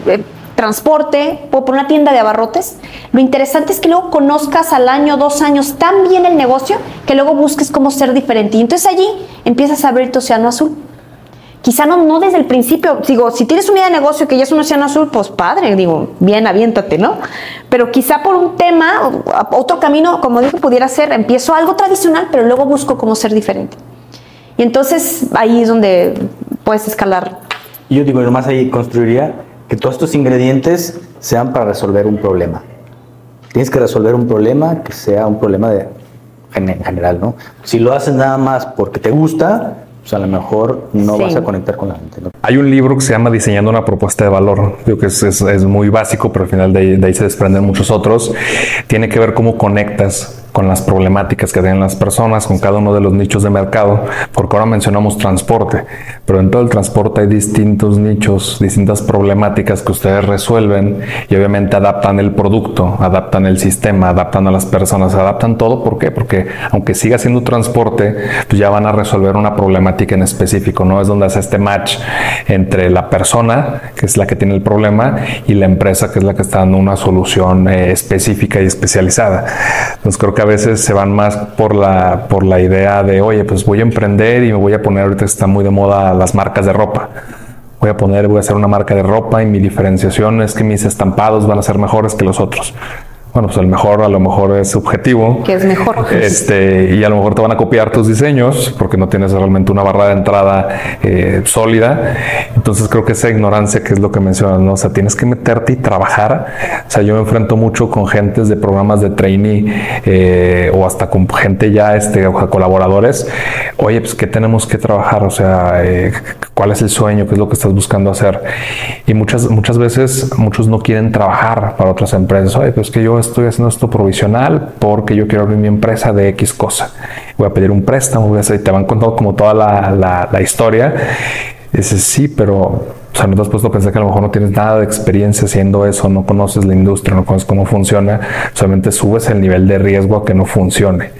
[SPEAKER 2] eh, transporte, puedo poner una tienda de abarrotes, lo interesante es que luego conozcas al año, dos años tan bien el negocio que luego busques cómo ser diferente. Y entonces allí empiezas a abrir tu océano azul. Quizá no, no desde el principio, digo, si tienes una idea de negocio que ya es un océano azul, pues padre, digo, bien, aviéntate, ¿no? Pero quizá por un tema, otro camino, como digo, pudiera ser, empiezo algo tradicional, pero luego busco cómo ser diferente. Y entonces ahí es donde puedes escalar.
[SPEAKER 3] Yo digo, nomás ahí construiría que todos estos ingredientes sean para resolver un problema. Tienes que resolver un problema que sea un problema de, en general, ¿no? Si lo haces nada más porque te gusta, pues a lo mejor no vas a conectar con la gente.
[SPEAKER 1] Hay un libro que se llama Diseñando una propuesta de valor. Digo que es, es, muy básico, pero al final de ahí, de ahí se desprenden muchos otros. Tiene que ver cómo conectas con las problemáticas que tienen las personas, con cada uno de los nichos de mercado, porque ahora mencionamos transporte, pero en todo el transporte hay distintos nichos, distintas problemáticas que ustedes resuelven y obviamente adaptan el producto, adaptan el sistema, adaptan a las personas, adaptan todo. ¿Por qué? Porque aunque siga siendo transporte, pues ya van a resolver una problemática en específico, ¿no? Es donde hace este match entre la persona, que es la que tiene el problema, y la empresa, que es la que está dando una solución eh, específica y especializada. Entonces creo que a veces se van más por la, por la idea de, oye, pues voy a emprender y me voy a poner, ahorita está muy de moda las marcas de ropa. Voy a poner, voy a hacer una marca de ropa y mi diferenciación es que mis estampados van a ser mejores que los otros bueno, pues el mejor a lo mejor es subjetivo.
[SPEAKER 2] Que es mejor.
[SPEAKER 1] Este, y a lo mejor te van a copiar tus diseños porque no tienes realmente una barra de entrada eh, sólida. Entonces creo que esa ignorancia que es lo que mencionas, ¿no? O sea, tienes que meterte y trabajar. O sea, yo me enfrento mucho con gentes de programas de trainee eh, o hasta con gente ya, este, colaboradores. Oye, pues, ¿qué tenemos que trabajar? O sea, eh, ¿cuál es el sueño? ¿Qué es lo que estás buscando hacer? Y muchas, muchas veces muchos no quieren trabajar para otras empresas. Oye, pues que yo estoy haciendo esto provisional porque yo quiero abrir mi empresa de X cosa. Voy a pedir un préstamo, voy a hacer, te van contando como toda la, la, la historia. dices, sí, pero o sea, no te has puesto a pensar que a lo mejor no tienes nada de experiencia haciendo eso, no conoces la industria, no conoces cómo funciona, solamente subes el nivel de riesgo a que no funcione.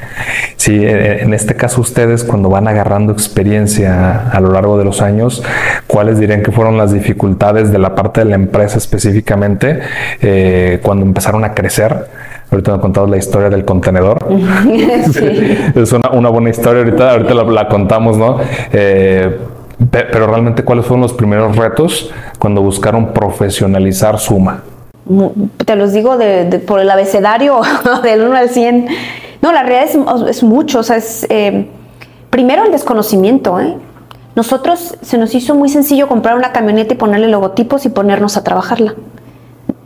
[SPEAKER 1] Sí, en este caso ustedes cuando van agarrando experiencia a lo largo de los años, ¿cuáles dirían que fueron las dificultades de la parte de la empresa específicamente eh, cuando empezaron a crecer? Ahorita me contado la historia del contenedor. (laughs) Sí. (laughs) es una, una, buena historia, ahorita, ahorita la, la contamos, ¿no? Eh, pero realmente, ¿cuáles fueron los primeros retos cuando buscaron profesionalizar Suma?
[SPEAKER 2] Te los digo de, por el abecedario (laughs) del 1 al 100. No, la realidad es, mucho. O sea, es, eh, primero el desconocimiento. ¿eh? nosotros se nos hizo muy sencillo comprar una camioneta y ponerle logotipos y ponernos a trabajarla.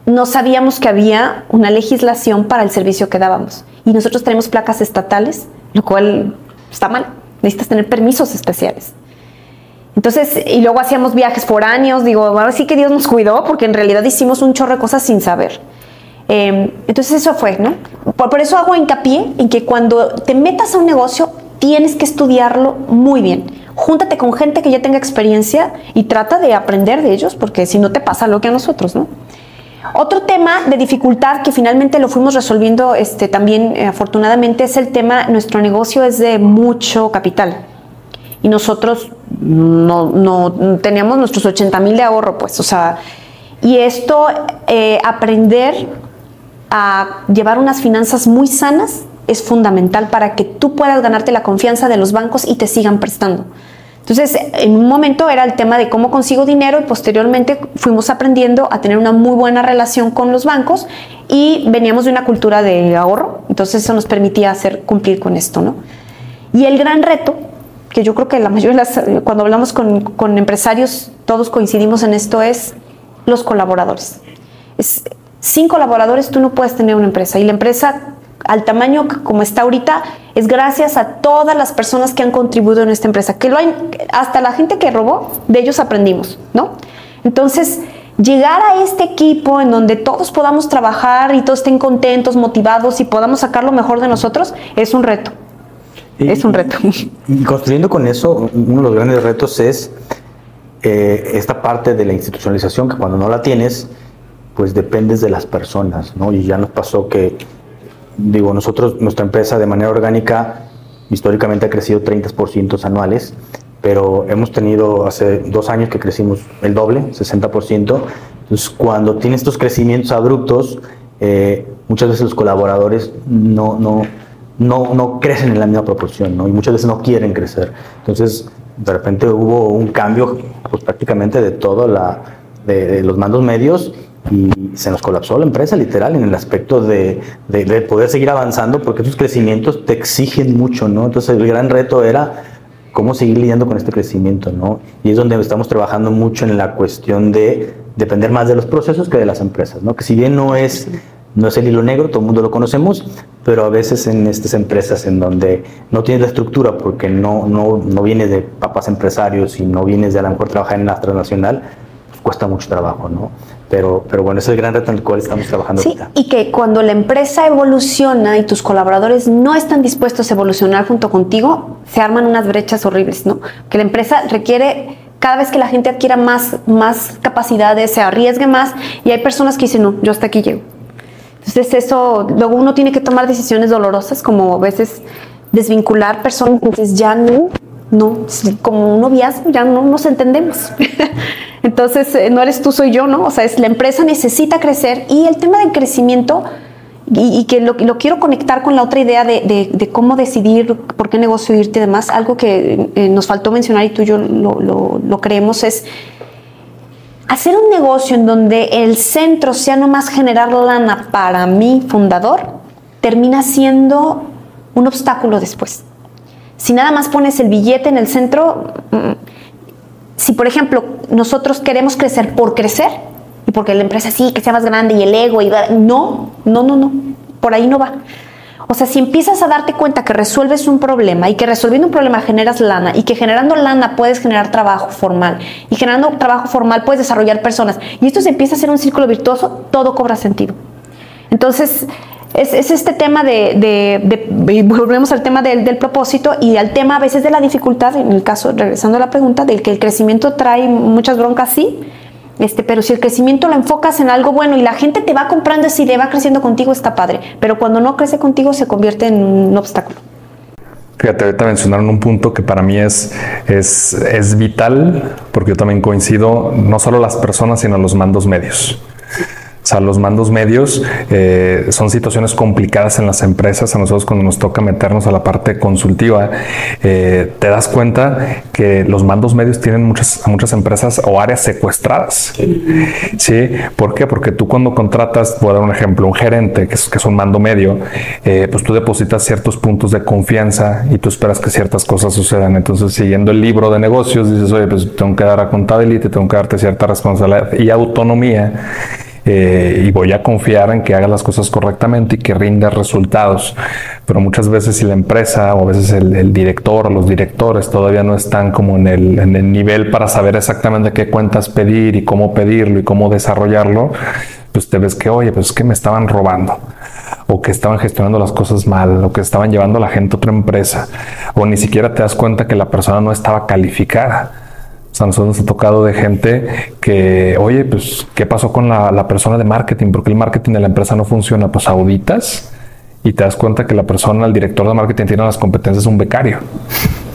[SPEAKER 2] No sabíamos que había una legislación para el servicio que dábamos. Y nosotros tenemos placas estatales, lo cual está mal. Necesitas tener permisos especiales. Entonces, y luego hacíamos viajes foráneos, digo, ahora sí que Dios nos cuidó, porque en realidad hicimos un chorro de cosas sin saber. Em, entonces eso fue, ¿no? Por, eso hago hincapié en que cuando te metas a un negocio, tienes que estudiarlo muy bien. Júntate con gente que ya tenga experiencia y trata de aprender de ellos, porque si no te pasa lo que a nosotros, ¿no? Otro tema de dificultad que finalmente lo fuimos resolviendo este, también eh, afortunadamente es el tema, nuestro negocio es de mucho capital y nosotros no, teníamos nuestros 80 mil de ahorro, pues, o sea, y esto, eh, aprender a llevar unas finanzas muy sanas es fundamental para que tú puedas ganarte la confianza de los bancos y te sigan prestando. Entonces, en un momento era el tema de cómo consigo dinero y posteriormente fuimos aprendiendo a tener una muy buena relación con los bancos y veníamos de una cultura de ahorro, entonces eso nos permitía hacer cumplir con esto, ¿no? Y el gran reto que yo creo que la mayoría de las, cuando hablamos con, con empresarios, todos coincidimos en esto, es los colaboradores. Es, sin colaboradores tú no puedes tener una empresa y la empresa al tamaño como está ahorita es gracias a todas las personas que han contribuido en esta empresa, que lo hay, hasta la gente que robó, de ellos aprendimos, ¿no? Entonces, llegar a este equipo en donde todos podamos trabajar y todos estén contentos, motivados y podamos sacar lo mejor de nosotros es un reto es un reto.
[SPEAKER 3] Y, construyendo con eso, uno de los grandes retos es eh, esta parte de la institucionalización, que cuando no la tienes, pues dependes de las personas, ¿no? Y ya nos pasó que, digo, nosotros, nuestra empresa de manera orgánica, históricamente ha crecido 30% anuales, pero hemos tenido hace dos años que crecimos el doble, 60%. Entonces, cuando tienes estos crecimientos abruptos, eh, muchas veces los colaboradores no, no, no, no crecen en la misma proporción, ¿no? Y muchas veces no quieren crecer. Entonces, de repente hubo un cambio, pues prácticamente de todo la, de, los mandos medios y se nos colapsó la empresa literal en el aspecto de, de, poder seguir avanzando porque esos crecimientos te exigen mucho, ¿no? Entonces el gran reto era cómo seguir lidiando con este crecimiento, ¿no? Y es donde estamos trabajando mucho en la cuestión de depender más de los procesos que de las empresas, ¿no? Que si bien no es no es el hilo negro, todo el mundo lo conocemos, pero a veces en estas empresas en donde no tienes la estructura porque no, no, no vienes de papás empresarios y no vienes de a lo mejor trabajar en la transnacional, cuesta mucho trabajo, ¿no? Pero, pero bueno, ese es el gran reto en el cual estamos trabajando
[SPEAKER 2] sí, Y que cuando la empresa evoluciona y tus colaboradores no están dispuestos a evolucionar junto contigo, se arman unas brechas horribles, ¿no? Que la empresa requiere cada vez que la gente adquiera más, más capacidades, se arriesgue más, y hay personas que dicen, no, yo hasta aquí llego. Entonces eso, luego uno tiene que tomar decisiones dolorosas, como a veces desvincular personas, entonces ya no, no, como un noviazgo, ya no nos entendemos. (laughs) entonces eh, no eres tú, soy yo, ¿no? O sea, es, la empresa necesita crecer y el tema del crecimiento, y, que lo, quiero conectar con la otra idea de, cómo decidir por qué negocio irte y demás, algo que eh, nos faltó mencionar y tú y yo lo, lo creemos es hacer un negocio en donde el centro sea nomás generar lana para mi fundador, termina siendo un obstáculo después. Si nada más pones el billete en el centro, mm, si por ejemplo nosotros queremos crecer por crecer, y porque la empresa sí, que sea más grande y el ego, y no, no, no, no, por ahí no va. O sea, si empiezas a darte cuenta que resuelves un problema y que resolviendo un problema generas lana y que generando lana puedes generar trabajo formal y generando trabajo formal puedes desarrollar personas y esto se empieza a hacer un círculo virtuoso, todo cobra sentido. Entonces, es, este tema de, volvemos al tema del, del, propósito y al tema a veces de la dificultad, en el caso, regresando a la pregunta, del que el crecimiento trae muchas broncas, sí, este, pero si el crecimiento lo enfocas en algo bueno y la gente te va comprando esa idea, va creciendo contigo, está padre. Pero cuando no crece contigo, se convierte en un obstáculo.
[SPEAKER 1] Fíjate, ahorita mencionaron un punto que para mí es, es, es vital, porque yo también coincido, no solo las personas, sino los mandos medios. Sea, los mandos medios eh, son situaciones complicadas en las empresas. A nosotros cuando nos toca meternos a la parte consultiva, eh, te das cuenta que los mandos medios tienen muchas, muchas empresas o áreas secuestradas. Sí. ¿Por qué? Porque tú cuando contratas, voy a dar un ejemplo, un gerente que es, que es un mando medio, eh, pues tú depositas ciertos puntos de confianza y tú esperas que ciertas cosas sucedan. Entonces, siguiendo el libro de negocios, dices, oye, pues tengo que dar a contabilidad, tengo que darte cierta responsabilidad y autonomía. Eh, y voy a confiar en que hagas las cosas correctamente y que rindas resultados. Pero muchas veces si la empresa o a veces el, director o los directores todavía no están como en el, en el nivel para saber exactamente qué cuentas pedir y cómo pedirlo y cómo desarrollarlo, pues te ves que, oye, pues es que me estaban robando o que estaban gestionando las cosas mal, o que estaban llevando a la gente a otra empresa, o ni siquiera te das cuenta que la persona no estaba calificada. O sea, nosotros nos ha tocado de gente que, oye, pues, ¿qué pasó con la, persona de marketing? Porque el marketing de la empresa no funciona. Pues auditas y te das cuenta que la persona, el director de marketing, tiene las competencias de un becario.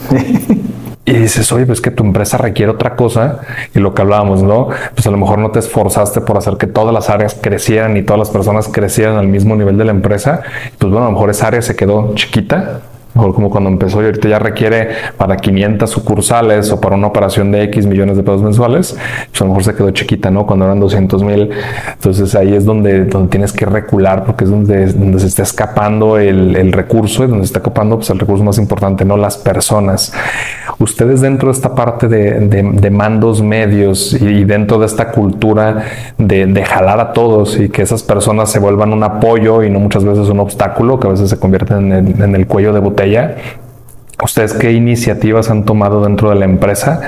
[SPEAKER 1] (laughs) y dices, oye, pues que tu empresa requiere otra cosa y lo que hablábamos, ¿no? Pues a lo mejor no te esforzaste por hacer que todas las áreas crecieran y todas las personas crecieran al mismo nivel de la empresa. Pues bueno, a lo mejor esa área se quedó chiquita mejor como cuando empezó y ahorita ya requiere para 500 sucursales o para una operación de X millones de pesos mensuales, pues a lo mejor se quedó chiquita, ¿no? Cuando eran 200 mil. Entonces ahí es donde, donde tienes que recular porque es donde, donde se está escapando el, el recurso y donde se está escapando pues, el recurso más importante, no las personas. Ustedes dentro de esta parte de, de, mandos medios y dentro de esta cultura de, de jalar a todos y que esas personas se vuelvan un apoyo y no muchas veces un obstáculo, que a veces se convierten en en el cuello de botella ¿Ustedes qué iniciativas han tomado dentro de la empresa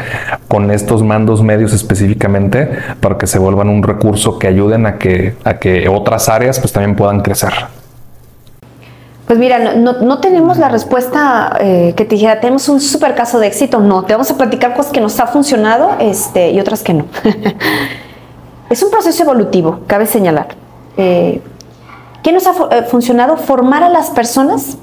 [SPEAKER 1] con estos mandos medios específicamente para que se vuelvan un recurso que ayuden a que, a que otras áreas pues también puedan crecer?
[SPEAKER 2] Pues mira, no, tenemos la respuesta eh, que te dijera, tenemos un super caso de éxito. No, te vamos a platicar cosas que nos ha funcionado este, y otras que no. (laughs) es un proceso evolutivo, cabe señalar. Eh, ¿Qué nos ha eh, funcionado? Formar a las personas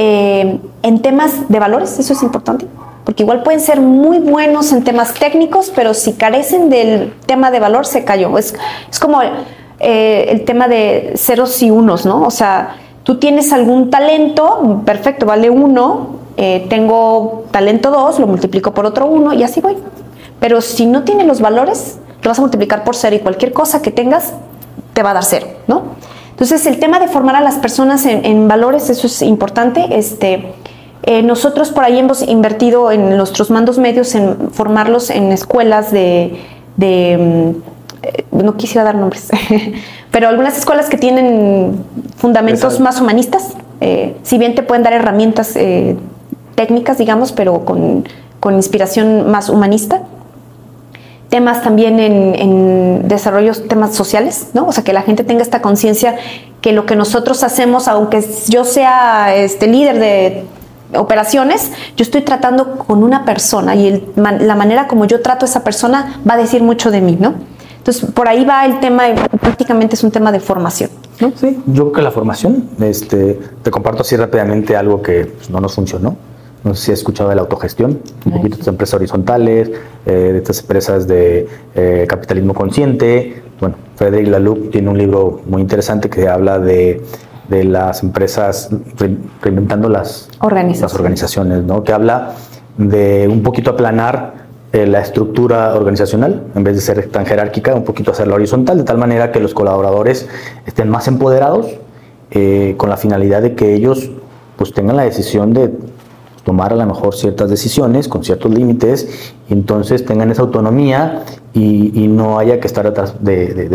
[SPEAKER 2] eh, en temas de valores, eso es importante, porque igual pueden ser muy buenos en temas técnicos, pero si carecen del tema de valor, se cayó. Es, es como eh, el tema de ceros y unos, ¿no? O sea, tú tienes algún talento, perfecto, vale uno, eh, tengo talento dos, lo multiplico por otro uno y así voy. Pero si no tiene los valores, lo vas a multiplicar por cero y cualquier cosa que tengas te va a dar cero, ¿no? Entonces, el tema de formar a las personas en, valores, eso es importante. Este, eh, nosotros por ahí hemos invertido en nuestros mandos medios en formarlos en escuelas de, mm, eh, no quisiera dar nombres, (laughs) pero algunas escuelas que tienen fundamentos más humanistas, eh, si bien te pueden dar herramientas técnicas, digamos, pero con, con inspiración más humanista temas también en, en desarrollos, temas sociales, ¿no? O sea, que la gente tenga esta conciencia que lo que nosotros hacemos, aunque yo sea este líder de operaciones, yo estoy tratando con una persona y la manera como yo trato a esa persona va a decir mucho de mí, ¿no? Entonces, por ahí va el tema, prácticamente es un tema de formación. ¿no?
[SPEAKER 3] Sí, yo creo que la formación, este, te comparto así rápidamente algo que pues, no nos funcionó no sé si has escuchado de la autogestión, un poquito de estas empresas horizontales, eh, de estas empresas de eh, capitalismo consciente. Bueno, Frederic Laloux tiene un libro muy interesante que habla de, de las empresas reinventando las, las organizaciones, ¿no? que habla de un poquito aplanar eh, la estructura organizacional, en vez de ser tan jerárquica, un poquito hacerla horizontal, de tal manera que los colaboradores estén más empoderados con la finalidad de que ellos pues tengan la decisión de tomar a lo mejor ciertas decisiones con ciertos límites y entonces tengan esa autonomía y, no haya que estar atrás de,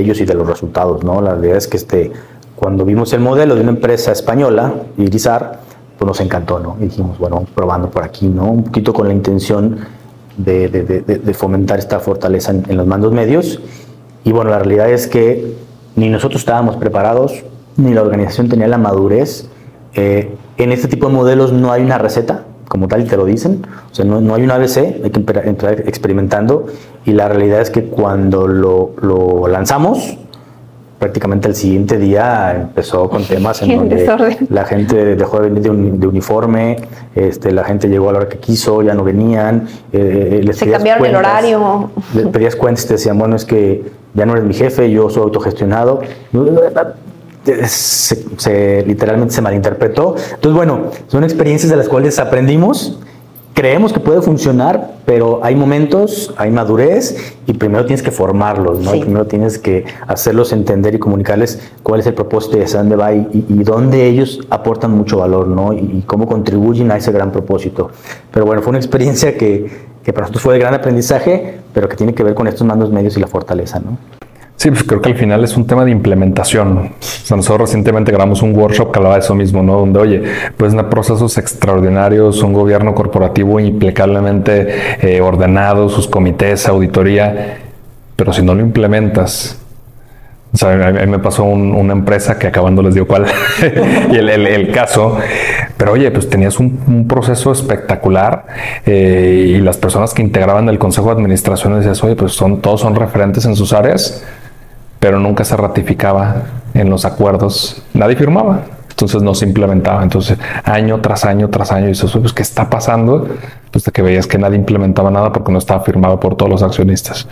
[SPEAKER 3] ellos y de los resultados. ¿no? La verdad es que este, cuando vimos el modelo de una empresa española, Irizar, pues nos encantó, ¿no? Y dijimos, bueno, probando por aquí, ¿no? Un poquito con la intención de, fomentar esta fortaleza en, los mandos medios. Y bueno, la realidad es que ni nosotros estábamos preparados, ni la organización tenía la madurez. Eh, en este tipo de modelos no hay una receta, como tal, y te lo dicen. O sea, no, hay un ABC, hay que entrar experimentando. Y la realidad es que cuando lo, lanzamos, prácticamente el siguiente día empezó con (laughs) temas en donde la gente dejó de venir de, uniforme, este, la gente llegó a la hora que quiso, ya no venían.
[SPEAKER 2] Eh, les Se cambiaron el horario.
[SPEAKER 3] Les pedías cuentas y te decían, bueno, es que ya no eres mi jefe, yo soy autogestionado. Se, literalmente se malinterpretó. Entonces, bueno, son experiencias de las cuales aprendimos creemos que puede funcionar, pero hay momentos, hay madurez y primero tienes que formarlos, ¿no? primero tienes que hacerlos entender y comunicarles cuál es el propósito y hacia dónde va y, dónde ellos aportan mucho valor, ¿no? Y, cómo contribuyen a ese gran propósito. Pero bueno, fue una experiencia que, que para nosotros fue de gran aprendizaje, pero que tiene que ver con estos mandos medios y la fortaleza, ¿no?
[SPEAKER 1] Sí, pues creo que al final es un tema de implementación. O sea, nosotros recientemente grabamos un workshop que hablaba de eso mismo, ¿no? Donde, oye, pues procesos extraordinarios, un gobierno corporativo impecablemente eh, ordenado, sus comités, auditoría, pero si no lo implementas, o sea, a mí me pasó una empresa que acabando les dio cuál (laughs) y el, caso, pero oye, pues tenías un, proceso espectacular eh, y las personas que integraban el consejo de administración decías, oye, pues son, todos son referentes en sus áreas pero nunca se ratificaba en los acuerdos, nadie firmaba, entonces no se implementaba. Entonces, año tras año tras año, y eso, pues, ¿qué está pasando? Pues de que veías que nadie implementaba nada porque no estaba firmado por todos los accionistas.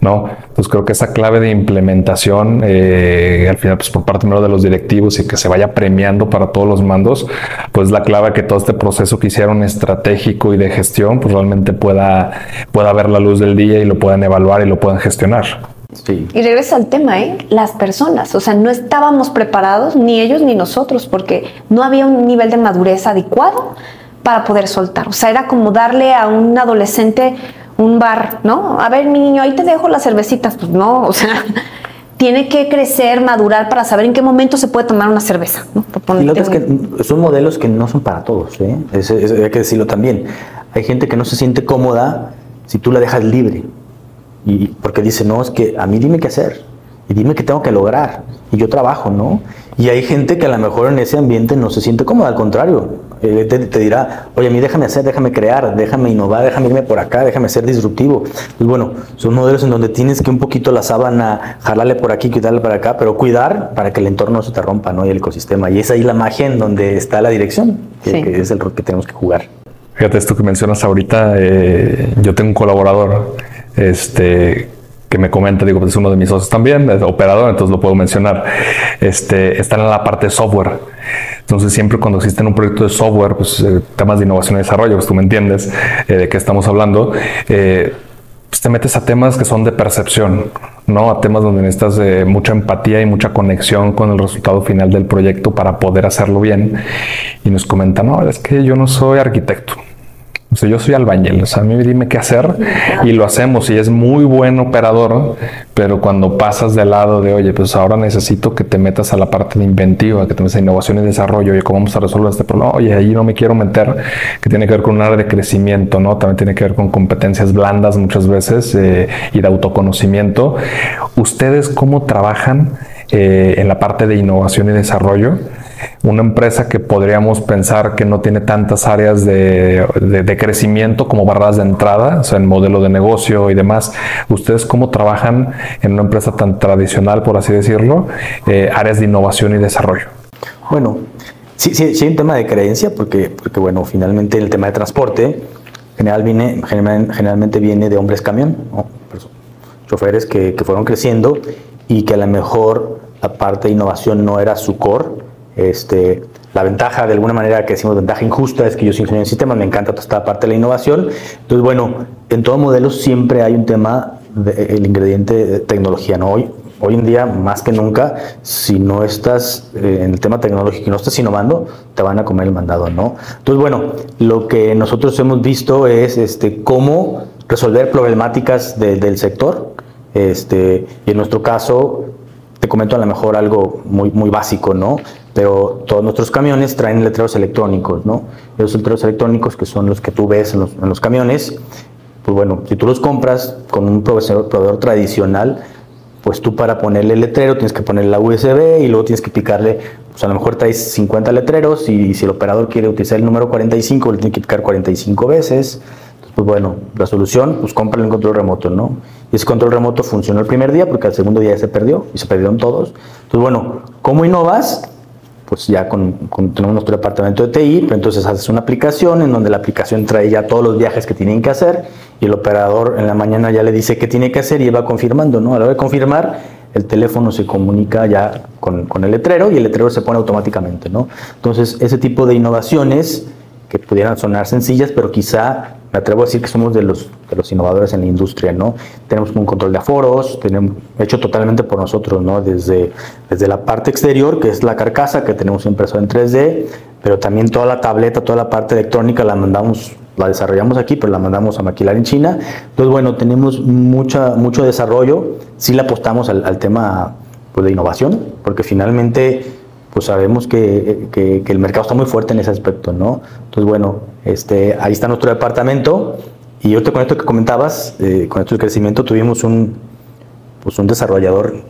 [SPEAKER 1] ¿no? Pues creo que esa clave de implementación, eh, al final, pues por parte de los directivos y que se vaya premiando para todos los mandos, pues la clave que todo este proceso que hicieron estratégico y de gestión, pues realmente pueda, pueda ver la luz del día y lo puedan evaluar y lo puedan gestionar.
[SPEAKER 2] Y regresa al tema, ¿eh? Las personas, o sea, no estábamos preparados, ni ellos ni nosotros, porque no había un nivel de madurez adecuado para poder soltar. O sea, era como darle a un adolescente un bar, ¿no? A ver, mi niño, ahí te dejo las cervecitas. Pues no, o sea, (laughs) tiene que crecer, madurar para saber en qué momento se puede tomar una cerveza. ¿no?
[SPEAKER 3] Y lo es que son modelos que no son para todos, ¿eh? hay que decirlo también. Hay gente que no se siente cómoda si tú la dejas libre. Y porque dice, no, es que a mí dime qué hacer y dime qué tengo que lograr. Y yo trabajo, ¿no? Y hay gente que a lo mejor en ese ambiente no se siente cómoda, al contrario, eh, te, dirá, oye, a mí déjame hacer, déjame crear, déjame innovar, déjame irme por acá, déjame ser disruptivo. Pues bueno, son modelos en donde tienes que un poquito la sábana jalarle por aquí, quitarle para acá, pero cuidar para que el entorno no se te rompa, ¿no? Y el ecosistema. Y es ahí la magia en donde está la dirección, que, es el rol que tenemos que jugar.
[SPEAKER 1] Fíjate, esto que mencionas ahorita, eh, yo tengo un colaborador este, que me comenta, digo, pues es uno de mis socios también, operador, entonces lo puedo mencionar. Este, están en la parte software. Entonces, siempre cuando existe un proyecto de software, pues eh, temas de innovación y desarrollo, pues tú me entiendes eh, de qué estamos hablando, eh, pues te metes a temas que son de percepción, ¿no? A temas donde necesitas mucha empatía y mucha conexión con el resultado final del proyecto para poder hacerlo bien. Y nos comentan, no, es que yo no soy arquitecto. O sea, yo soy albañil, o sea, a mí dime qué hacer y lo hacemos y es muy buen operador, pero cuando pasas del lado de, oye, pues ahora necesito que te metas a la parte de inventiva, que te metas a innovación y desarrollo, oye, ¿cómo vamos a resolver este problema? Oye, ahí no me quiero meter, que tiene que ver con un área de crecimiento, ¿no? También tiene que ver con competencias blandas muchas veces eh, y de autoconocimiento. ¿Ustedes cómo trabajan eh, en la parte de innovación y desarrollo? Una empresa que podríamos pensar que no tiene tantas áreas de, crecimiento como barras de entrada, o sea, en modelo de negocio y demás. ¿Ustedes cómo trabajan en una empresa tan tradicional, por así decirlo, eh, áreas de innovación y desarrollo?
[SPEAKER 3] Bueno, sí, sí, sí hay un tema de creencia, porque, porque bueno, finalmente el tema de transporte general viene, generalmente viene de hombres camión, choferes que, que fueron creciendo y que a lo mejor la parte de innovación no era su core, este, la ventaja, de alguna manera, que decimos ventaja injusta, es que yo soy ingeniero en sistemas, me encanta toda esta parte de la innovación. Entonces, bueno, en todo modelo siempre hay un tema, el ingrediente de tecnología, ¿no? Hoy, hoy en día, más que nunca, si no estás eh, en el tema tecnológico y no estás innovando, te van a comer el mandado, ¿no? Entonces, bueno, lo que nosotros hemos visto es este, cómo resolver problemáticas del sector. Este, y en nuestro caso, te comento a lo mejor algo muy, muy básico, ¿no? Pero todos nuestros camiones traen letreros electrónicos, ¿no? Esos letreros electrónicos que son los que tú ves en los, en los camiones, pues bueno, si tú los compras con un proveedor, proveedor tradicional, pues tú para ponerle el letrero tienes que ponerle la USB y luego tienes que picarle, pues a lo mejor traes 50 letreros y si el operador quiere utilizar el número 45, le tiene que picar 45 veces. pues bueno, la solución, pues cómprale un control remoto, ¿no? Y ese control remoto funcionó el primer día porque al segundo día ya se perdió y se perdieron todos. Entonces, bueno, ¿cómo innovas? Pues ya con, tenemos nuestro departamento de TI, pero entonces haces una aplicación en donde la aplicación trae ya todos los viajes que tienen que hacer y el operador en la mañana ya le dice qué tiene que hacer y va confirmando, ¿no? A la hora de confirmar, el teléfono se comunica ya con, con el letrero y el letrero se pone automáticamente, ¿no? Entonces, ese tipo de innovaciones que pudieran sonar sencillas, pero quizá me atrevo a decir que somos de los, de los innovadores en la industria, ¿no? Tenemos un control de aforos, tenemos, hecho totalmente por nosotros, ¿no? Desde, desde la parte exterior, que es la carcasa, que tenemos impreso en 3D, pero también toda la tableta, toda la parte electrónica la mandamos, la desarrollamos aquí, pero la mandamos a maquilar en China. Entonces, bueno, tenemos mucha, mucho desarrollo, sí le apostamos al, al tema pues, de innovación, porque finalmente pues sabemos que, el mercado está muy fuerte en ese aspecto, ¿no? Entonces, bueno, este, ahí está nuestro departamento y ahorita con esto que comentabas, eh, con esto del crecimiento, tuvimos un, pues un desarrollador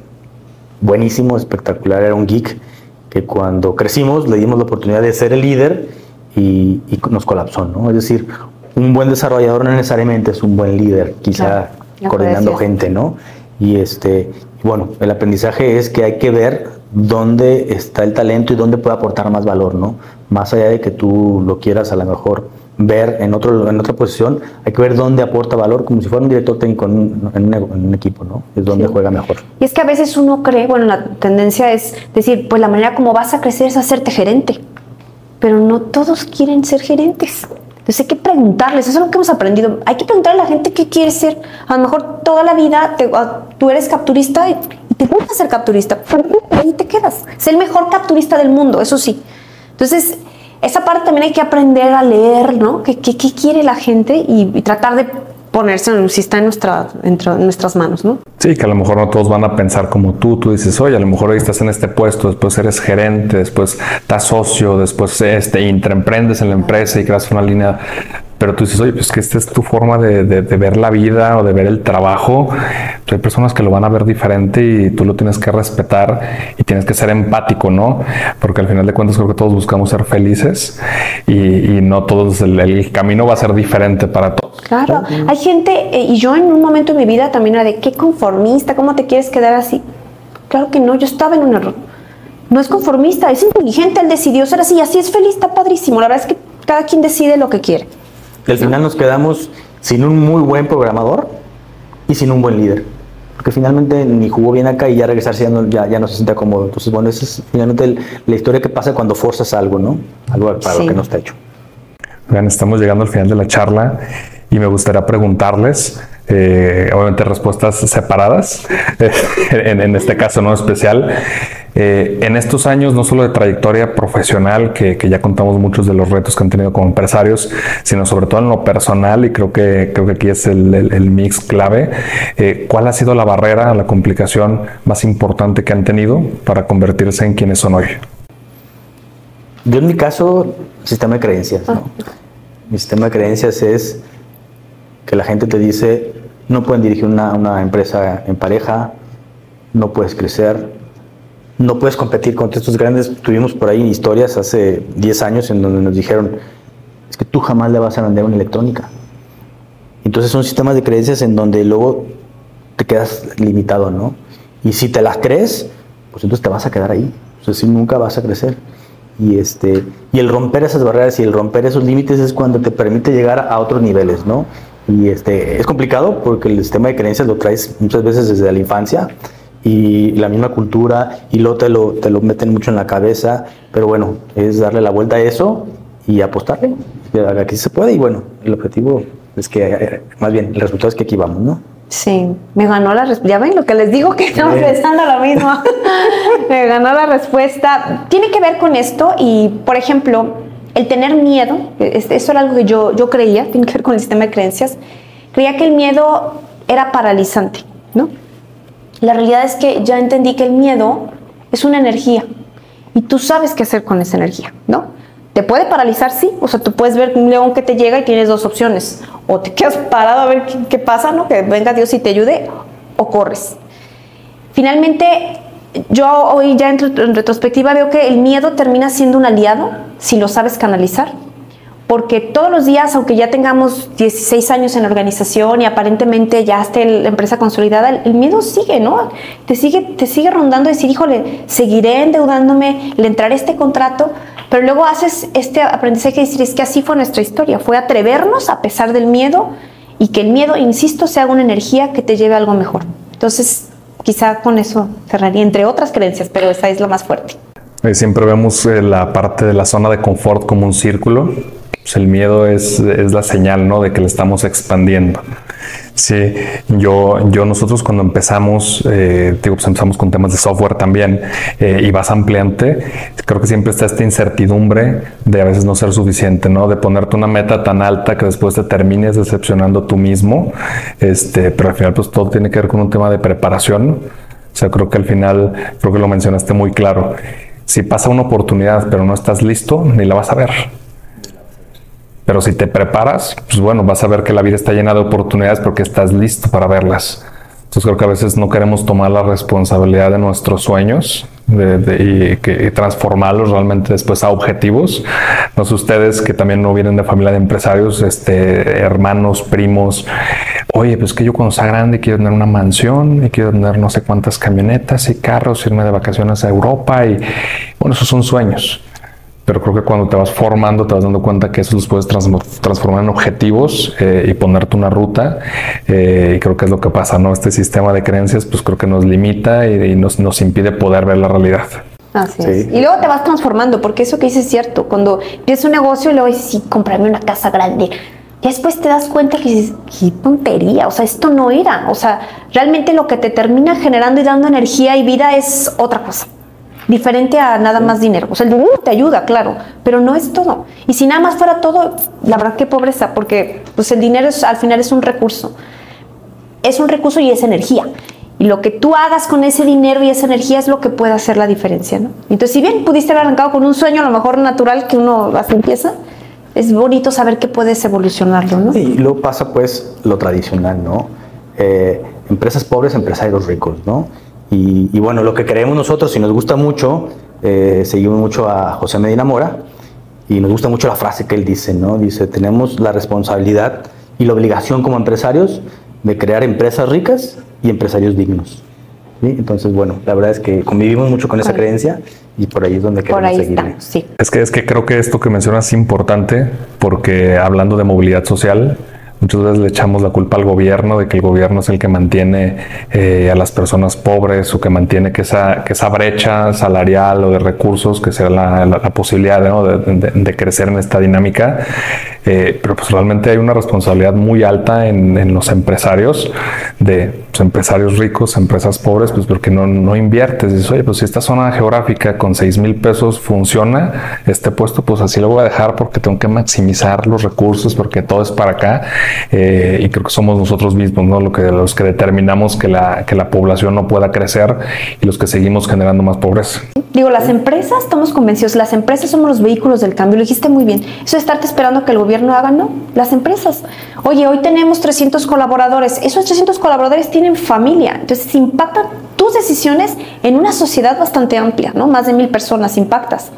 [SPEAKER 3] buenísimo, espectacular, era un geek, que cuando crecimos le dimos la oportunidad de ser el líder y, nos colapsó, ¿no? Es decir, un buen desarrollador no necesariamente es un buen líder, quizá coordinando gente, ¿no? Y este, bueno, el aprendizaje es que hay que ver dónde está el talento y dónde puede aportar más valor, ¿no? Más allá de que tú lo quieras a lo mejor ver en, otro, en otra posición, hay que ver dónde aporta valor, como si fuera un director técnico en un, equipo, ¿no? Es donde juega mejor.
[SPEAKER 2] Y es que a veces uno cree, bueno, la tendencia es decir, pues la manera como vas a crecer es hacerte gerente, pero no todos quieren ser gerentes. Entonces hay que preguntarles, eso es lo que hemos aprendido. Hay que preguntarle a la gente qué quiere ser. A lo mejor toda la vida ah, tú eres capturista y te gusta ser capturista, ahí te quedas. Es el mejor capturista del mundo, eso sí. Entonces, esa parte también hay que aprender a leer, ¿no? ¿Qué, qué, quiere la gente y, tratar de ponerse, si está en, nuestra, en nuestras manos, ¿no?
[SPEAKER 1] Sí, que a lo mejor no todos van a pensar como tú. Tú dices, oye, a lo mejor hoy estás en este puesto, después eres gerente, después estás socio, después este, intraemprendes en la empresa y creas una línea pero tú dices, oye, pues que esta es tu forma de, ver la vida o de ver el trabajo. Pues hay personas que lo van a ver diferente y tú lo tienes que respetar y tienes que ser empático, ¿no? Porque al final de cuentas creo que todos buscamos ser felices y, no todos, el, camino va a ser diferente para todos.
[SPEAKER 2] Claro, hay gente, eh, y yo en un momento de mi vida también era de qué conformista, ¿cómo te quieres quedar así? Claro que no, yo estaba en un error. No es conformista, es inteligente, él decidió ser así, así es feliz, está padrísimo. La verdad es que cada quien decide lo que quiere.
[SPEAKER 3] Y al final nos quedamos sin un muy buen programador y sin un buen líder. Porque finalmente ni jugó bien acá y ya regresarse ya no, ya, no se siente cómodo. Entonces, bueno, esa es finalmente la historia que pasa cuando forzas algo, ¿no? Algo para lo que no está hecho.
[SPEAKER 1] Bien, estamos llegando al final de la charla y me gustaría preguntarles, eh, obviamente respuestas separadas, (laughs) en, en, este caso no especial, eh, en estos años, no solo de trayectoria profesional, que, ya contamos muchos de los retos que han tenido como empresarios, sino sobre todo en lo personal, y creo que, creo que aquí es el, mix clave, eh, ¿cuál ha sido la barrera, la complicación más importante que han tenido para convertirse en quienes son hoy?
[SPEAKER 3] Yo en mi caso, sistema de creencias. Mi sistema de creencias es que la gente te dice, no pueden dirigir una, una empresa en pareja, no puedes crecer, no puedes competir contra estos grandes. Tuvimos por ahí historias hace 10 años en donde nos dijeron, es que tú jamás le vas a vender una electrónica. Entonces son sistemas de creencias en donde luego te quedas limitado, ¿no? Y si te las crees, pues entonces te vas a quedar ahí. O sea, si nunca vas a crecer. Y, este, y el romper esas barreras y el romper esos límites es cuando te permite llegar a otros niveles, ¿no? Y este, es complicado porque el sistema de creencias lo traes muchas veces desde la infancia y la misma cultura y luego te lo, te lo meten mucho en la cabeza, pero bueno, es darle la vuelta a eso y apostarle, aquí se puede y bueno, el objetivo es que, eh, más bien, el resultado es que aquí vamos, ¿no?
[SPEAKER 2] Sí, me ganó la respuesta. Ya ven lo que les digo que estamos pensando lo mismo. (laughs) me ganó la respuesta. Tiene que ver con esto y, por ejemplo, el tener miedo, eso era algo que yo, yo creía, tiene que ver con el sistema de creencias, creía que el miedo era paralizante, ¿no? La realidad es que ya entendí que el miedo es una energía y tú sabes qué hacer con esa energía, ¿no? Te puede paralizar, sí. O sea, tú puedes ver un león que te llega y tienes dos opciones. O te quedas parado a ver qué, pasa, ¿no? Que venga Dios y te ayude, o corres. Finalmente, yo hoy ya en, retrospectiva veo que el miedo termina siendo un aliado si lo sabes canalizar. Porque todos los días, aunque ya tengamos 16 años en la organización y aparentemente ya esté la empresa consolidada, el miedo sigue, ¿no? Te sigue, te sigue rondando decir, híjole, seguiré endeudándome, le entraré este contrato, pero luego haces este aprendizaje y decir, es que así fue nuestra historia, fue atrevernos a pesar del miedo y que el miedo, insisto, sea una energía que te lleve a algo mejor. Entonces, quizá con eso cerraría, entre otras creencias, pero esa es la más fuerte.
[SPEAKER 1] Eh, siempre vemos eh, la parte de la zona de confort como un círculo pues el miedo es, es, la señal, ¿no? De que le estamos expandiendo. Sí, yo, yo nosotros cuando empezamos, eh, digo, pues empezamos con temas de software también eh, y vas ampliante, creo que siempre está esta incertidumbre de a veces no ser suficiente, ¿no? De ponerte una meta tan alta que después te termines decepcionando tú mismo, este, pero al final pues todo tiene que ver con un tema de preparación. O sea, creo que al final, creo que lo mencionaste muy claro. Si pasa una oportunidad pero no estás listo, ni la vas a ver. Pero si te preparas, pues bueno, vas a ver que la vida está llena de oportunidades porque estás listo para verlas. Entonces creo que a veces no queremos tomar la responsabilidad de nuestros sueños y, que, transformarlos realmente después a objetivos. No sé ustedes que también no vienen de familia de empresarios, este, hermanos, primos. Oye, pues que yo cuando sea grande quiero tener una mansión y quiero tener no sé cuántas camionetas y carros, irme de vacaciones a Europa y bueno, esos son sueños pero creo que cuando te vas formando te vas dando cuenta que eso los puedes transformar en objetivos eh, y ponerte una ruta eh, y creo que es lo que pasa, ¿no? Este sistema de creencias pues creo que nos limita y, nos, nos, impide poder ver la realidad.
[SPEAKER 2] Así es. Y luego te vas transformando, porque eso que dices es cierto, cuando empiezas un negocio y luego dices, sí, comprarme una casa grande, y después te das cuenta que dices, qué tontería, o sea, esto no era, o sea, realmente lo que te termina generando y dando energía y vida es otra cosa diferente a nada más dinero. O sea, el dinero te ayuda, claro, pero no es todo. Y si nada más fuera todo, la verdad que pobreza, porque pues el dinero es, al final es un recurso. Es un recurso y es energía. Y lo que tú hagas con ese dinero y esa energía es lo que puede hacer la diferencia, ¿no? Entonces, si bien pudiste haber arrancado con un sueño a lo mejor natural que uno así empieza, es bonito saber que puedes evolucionarlo, ¿no?
[SPEAKER 3] Y luego pasa pues lo tradicional, ¿no? Eh, empresas pobres, empresarios ricos, ¿no? Y, bueno, lo que creemos nosotros, y nos gusta mucho, eh, seguimos mucho a José Medina Mora, y nos gusta mucho la frase que él dice, ¿no? Dice, tenemos la responsabilidad y la obligación como empresarios de crear empresas ricas y empresarios dignos. Entonces, bueno, la verdad es que convivimos mucho con esa creencia y por ahí es donde queremos por seguir.
[SPEAKER 1] sí. Es que es que creo que esto que mencionas es importante porque hablando de movilidad social, Muchas veces le echamos la culpa al gobierno de que el gobierno es el que mantiene eh, a las personas pobres o que mantiene que esa, que esa brecha salarial o de recursos, que sea la, posibilidad de, crecer en esta dinámica. Eh, pero pues realmente hay una responsabilidad muy alta en, los empresarios, de pues, empresarios ricos, empresas pobres, pues porque no, no inviertes. Dices, oye, pues si esta zona geográfica con 6 mil pesos funciona, este puesto, pues así lo voy a dejar porque tengo que maximizar los recursos, porque todo es para acá. Eh, y creo que somos nosotros mismos, ¿no? Lo que, los que determinamos que la, que la población no pueda crecer y los que seguimos generando más pobreza.
[SPEAKER 2] Digo, las empresas, estamos convencidos, las empresas somos los vehículos del cambio, lo dijiste muy bien. Eso de estarte esperando que el gobierno haga, no, las empresas. Oye, hoy tenemos 300 colaboradores, esos 300 colaboradores tienen familia, entonces impactan tus decisiones en una sociedad bastante amplia, ¿no? Más de mil personas impactas.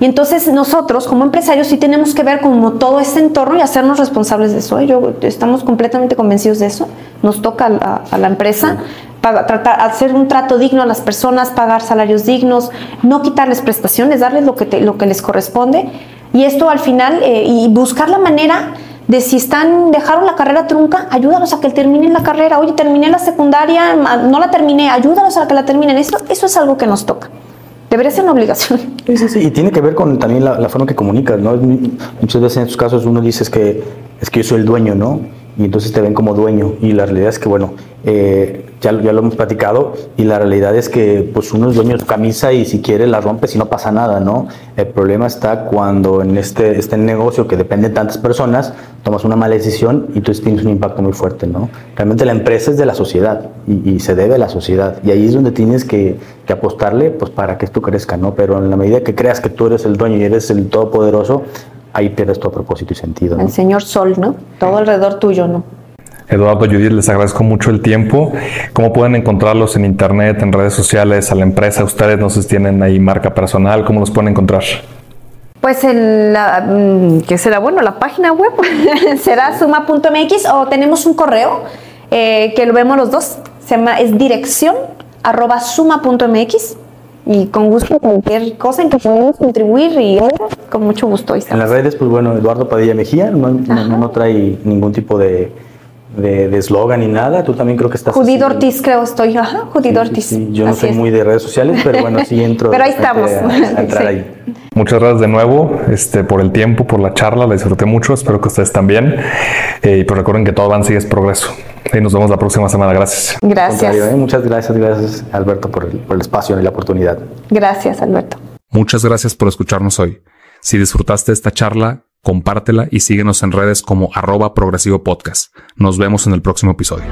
[SPEAKER 2] Y entonces nosotros como empresarios sí tenemos que ver como todo este entorno y hacernos responsables de eso. ¿eh? Yo, estamos completamente convencidos de eso. Nos toca a, la empresa tratar, hacer un trato digno a las personas, pagar salarios dignos, no quitarles prestaciones, darles lo que, lo que les corresponde. Y esto al final, eh, y buscar la manera de si están, dejaron la carrera trunca, ayúdalos a que terminen la carrera. Oye, terminé la secundaria, no la terminé, ayúdalos a que la terminen. Eso, eso es algo que nos toca. Debería ser una obligación.
[SPEAKER 3] Y tiene que ver con también la, forma que comunicas, ¿no? Muchas veces en estos casos uno dice que es que yo soy el dueño, ¿no? Y entonces te ven como dueño. Y la realidad es que, bueno, eh, ya, ya, lo hemos platicado y la realidad es que pues uno es dueño de su camisa y si quiere la rompes y no pasa nada, ¿no? El problema está cuando en este, este negocio que depende de tantas personas tomas una mala decisión y tú tienes un impacto muy fuerte, ¿no? Realmente la empresa es de la sociedad y, se debe a la sociedad y ahí es donde tienes que, que, apostarle pues para que esto crezca, ¿no? Pero en la medida que creas que tú eres el dueño y eres el todopoderoso, ahí pierdes todo propósito y sentido.
[SPEAKER 2] El señor Sol, ¿no? Todo alrededor tuyo, ¿no?
[SPEAKER 1] Eduardo Judith, les agradezco mucho el tiempo. ¿Cómo pueden encontrarlos en internet, en redes sociales, a la empresa? Ustedes no sé si tienen ahí marca personal, ¿cómo los pueden encontrar?
[SPEAKER 2] Pues el, la, mm, ¿qué será? Bueno, la página web (laughs) será suma.mx o tenemos un correo eh, que lo vemos los dos. Se llama, es dirección arroba suma.mx y con gusto cualquier cosa en que podamos contribuir y con mucho gusto.
[SPEAKER 3] En las redes, pues bueno, Eduardo Padilla Mejía, no, no, no trae ningún tipo de de eslogan ni nada. Tú también creo que estás.
[SPEAKER 2] Judith Ortiz, creo estoy. Ajá, Judith Ortiz.
[SPEAKER 3] Yo no soy muy de redes sociales, pero bueno, sí (laughs) entro.
[SPEAKER 2] pero ahí estamos.
[SPEAKER 1] Muchas gracias de nuevo este, por el tiempo, por la charla. La disfruté mucho. Espero que ustedes también. Eh, y pues recuerden que todo avance y es progreso. Y nos vemos la próxima semana. Gracias.
[SPEAKER 2] Gracias.
[SPEAKER 3] ¿eh? Muchas gracias, gracias Alberto por el, por el espacio y la oportunidad.
[SPEAKER 2] Gracias, Alberto.
[SPEAKER 1] Muchas gracias por escucharnos hoy. Si disfrutaste esta charla, compártela y síguenos en redes como arroba progresivo podcast. Nos vemos en el próximo episodio.